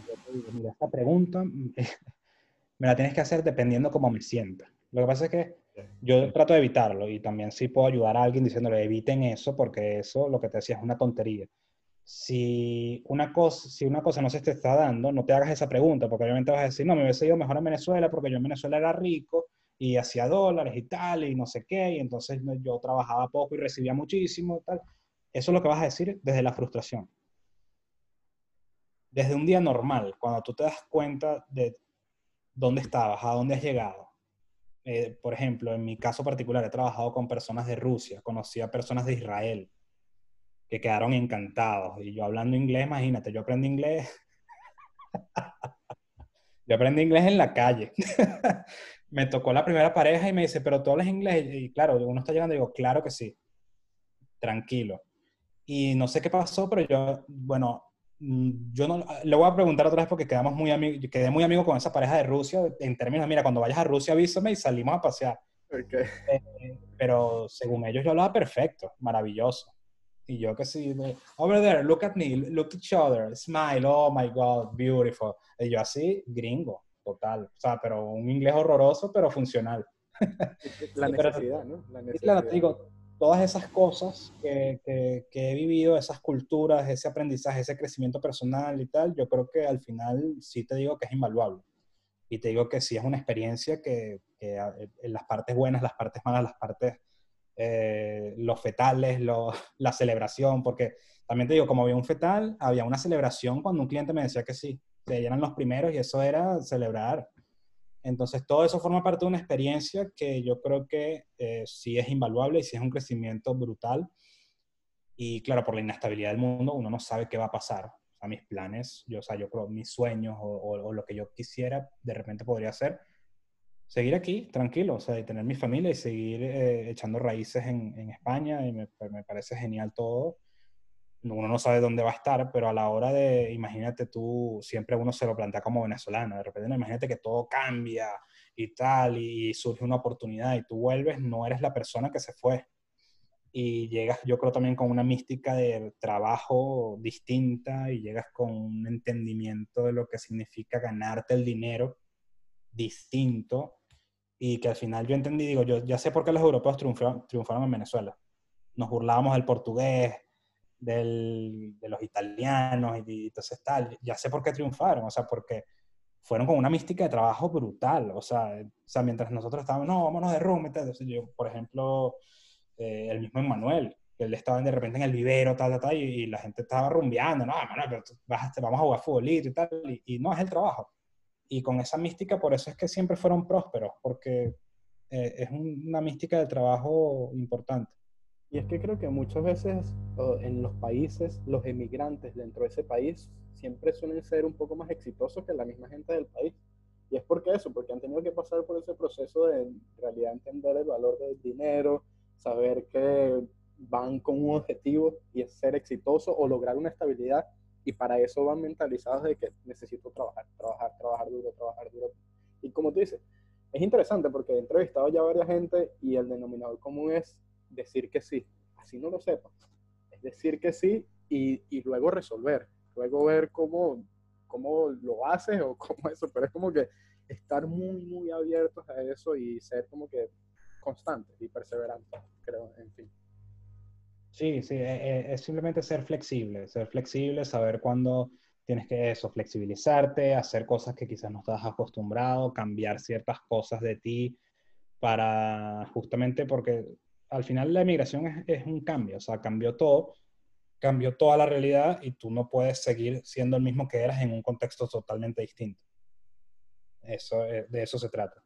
Mira, esta pregunta [laughs] me la tienes que hacer dependiendo cómo me sienta. Lo que pasa es que yo trato de evitarlo y también sí puedo ayudar a alguien diciéndole eviten eso porque eso, lo que te decía, es una tontería. Si una, cosa, si una cosa no se te está dando, no te hagas esa pregunta porque obviamente vas a decir, no, me hubiese ido mejor en Venezuela porque yo en Venezuela era rico y hacía dólares y tal y no sé qué y entonces yo trabajaba poco y recibía muchísimo y tal. Eso es lo que vas a decir desde la frustración. Desde un día normal, cuando tú te das cuenta de dónde estabas, a dónde has llegado. Eh, por ejemplo, en mi caso particular, he trabajado con personas de Rusia, conocí a personas de Israel que quedaron encantados. Y yo hablando inglés, imagínate, yo aprendí inglés. [laughs] yo aprendí inglés en la calle. [laughs] me tocó la primera pareja y me dice, pero tú hablas inglés. Y claro, uno está llegando y digo, claro que sí. Tranquilo. Y no sé qué pasó, pero yo, bueno, yo no, le voy a preguntar otra vez porque quedamos muy amigos, quedé muy amigo con esa pareja de Rusia en términos, mira, cuando vayas a Rusia avísame y salimos a pasear. Eh, pero según ellos yo hablaba perfecto, maravilloso. Y yo que sí, over there, look at me, look at each other, smile, oh my God, beautiful. Y yo así, gringo, total. O sea, pero un inglés horroroso, pero funcional. La [laughs] necesidad, ¿no? La necesidad. Claro, digo, todas esas cosas que, que, he vivido, esas culturas, ese aprendizaje, ese crecimiento personal y tal, yo creo que al final sí te digo que es invaluable. Y te digo que sí es una experiencia que, que en las partes buenas, las partes malas, las partes, eh, los fetales, [laughs] la celebración, porque también te digo, como había un fetal, había una celebración cuando un cliente me decía que sí, que eran los primeros y eso era celebrar. Entonces, todo eso forma parte de una experiencia que yo creo que eh, sí es invaluable y sí es un crecimiento brutal. Y claro, por la inestabilidad del mundo, uno no sabe qué va a pasar. O sea, mis planes, yo, o sea, yo creo, mis sueños o, lo que yo quisiera, de repente podría ser seguir aquí, tranquilo, o sea, y tener mi familia y seguir eh, echando raíces en, en España. Y me, me parece genial todo uno no sabe dónde va a estar, pero a la hora de, imagínate tú, siempre uno se lo plantea como venezolano, de repente, imagínate que todo cambia y tal, y surge una oportunidad y tú vuelves, no eres la persona que se fue. y llegas, yo creo, también con una mística de trabajo distinta y llegas con un entendimiento de lo que significa ganarte el dinero distinto y que al final yo entendí, digo, yo ya sé por qué los europeos triunfaron, triunfaron en Venezuela. Nos burlábamos del portugués, del, de los italianos y, entonces tal, ya sé por qué triunfaron, o sea, porque fueron con una mística de trabajo brutal, o sea, o sea mientras nosotros estábamos, no, vámonos de rumbo, entonces yo, por ejemplo, eh, el mismo Emmanuel, que él estaba de repente en el vivero, tal, tal, tal, y, la gente estaba rumbeando, no, Manuel, pero vamos a jugar futbolito y tal, y, no es el trabajo. Y con esa mística, por eso es que siempre fueron prósperos, porque eh, es una mística de trabajo importante. Y es que creo que muchas veces en los países, los emigrantes dentro de ese país siempre suelen ser un poco más exitosos que la misma gente del país. Y es porque eso, porque han tenido que pasar por ese proceso de en realidad entender el valor del dinero, saber que van con un objetivo y es ser exitoso o lograr una estabilidad y para eso van mentalizados de que necesito trabajar, trabajar, trabajar duro, trabajar duro. Y como tú dices, es interesante porque he entrevistado ya a varias gente y el denominador común es decir que sí, así no lo sepas. Es decir que sí y, y luego resolver, luego ver cómo, cómo lo haces o [laughs] cómo eso, pero es como que estar muy, muy abiertos a eso y ser como que constante y perseverante, creo, en fin. Sí, sí, e, e, es, simplemente ser flexible, ser flexible, saber cuándo tienes que eso, flexibilizarte, hacer cosas que quizás no estás acostumbrado, cambiar ciertas cosas de ti para justamente porque al final la emigración es, un cambio, o sea, cambió todo, cambió toda la realidad y tú no puedes seguir siendo el mismo que eras en un contexto totalmente distinto. Eso, eh, de eso se trata.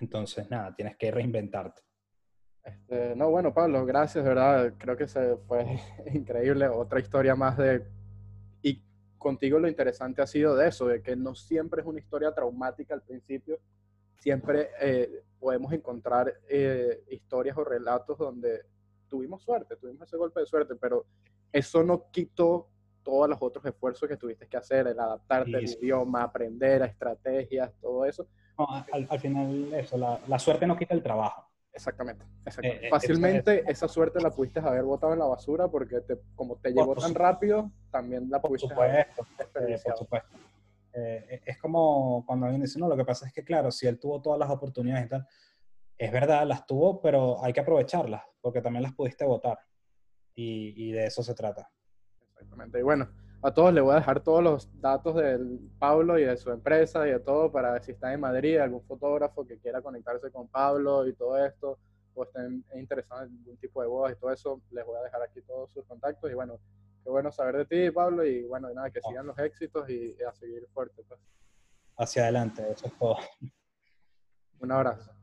Entonces, nada, tienes que reinventarte. Este, no, bueno, Pablo, gracias, ¿verdad? Creo que se fue [laughs] increíble. Otra historia más de... Y contigo lo interesante ha sido de eso, de que no siempre es una historia traumática al principio. Siempre eh, podemos encontrar eh, historias o relatos donde tuvimos suerte, tuvimos ese golpe de suerte, pero eso no quitó todos los otros esfuerzos que tuviste que hacer, el adaptarte al idioma, aprender a estrategias, todo eso al, final eso, la, suerte no quita el trabajo. Exactamente, eh, eh, Fácilmente esa suerte la pudiste haber botado en la basura porque te, como te llegó tan rápido, también la pudiste haber eh, por supuesto. Es como cuando alguien dice, no, lo que pasa es que claro, si él tuvo todas las oportunidades y tal, es verdad, las tuvo, pero hay que aprovecharlas porque también las pudiste votar. Y, de eso se trata. Exactamente. Y bueno, a todos les voy a dejar todos los datos del Pablo y de su empresa y de todo para si están en Madrid, algún fotógrafo que quiera conectarse con Pablo y todo esto, o estén interesados en algún tipo de bodas y todo eso, les voy a dejar aquí todos sus contactos. Y bueno, qué bueno saber de ti, Pablo, y bueno, nada, que sigan los éxitos y, a seguir fuerte. Pues. Hacia adelante, eso es todo. Un abrazo.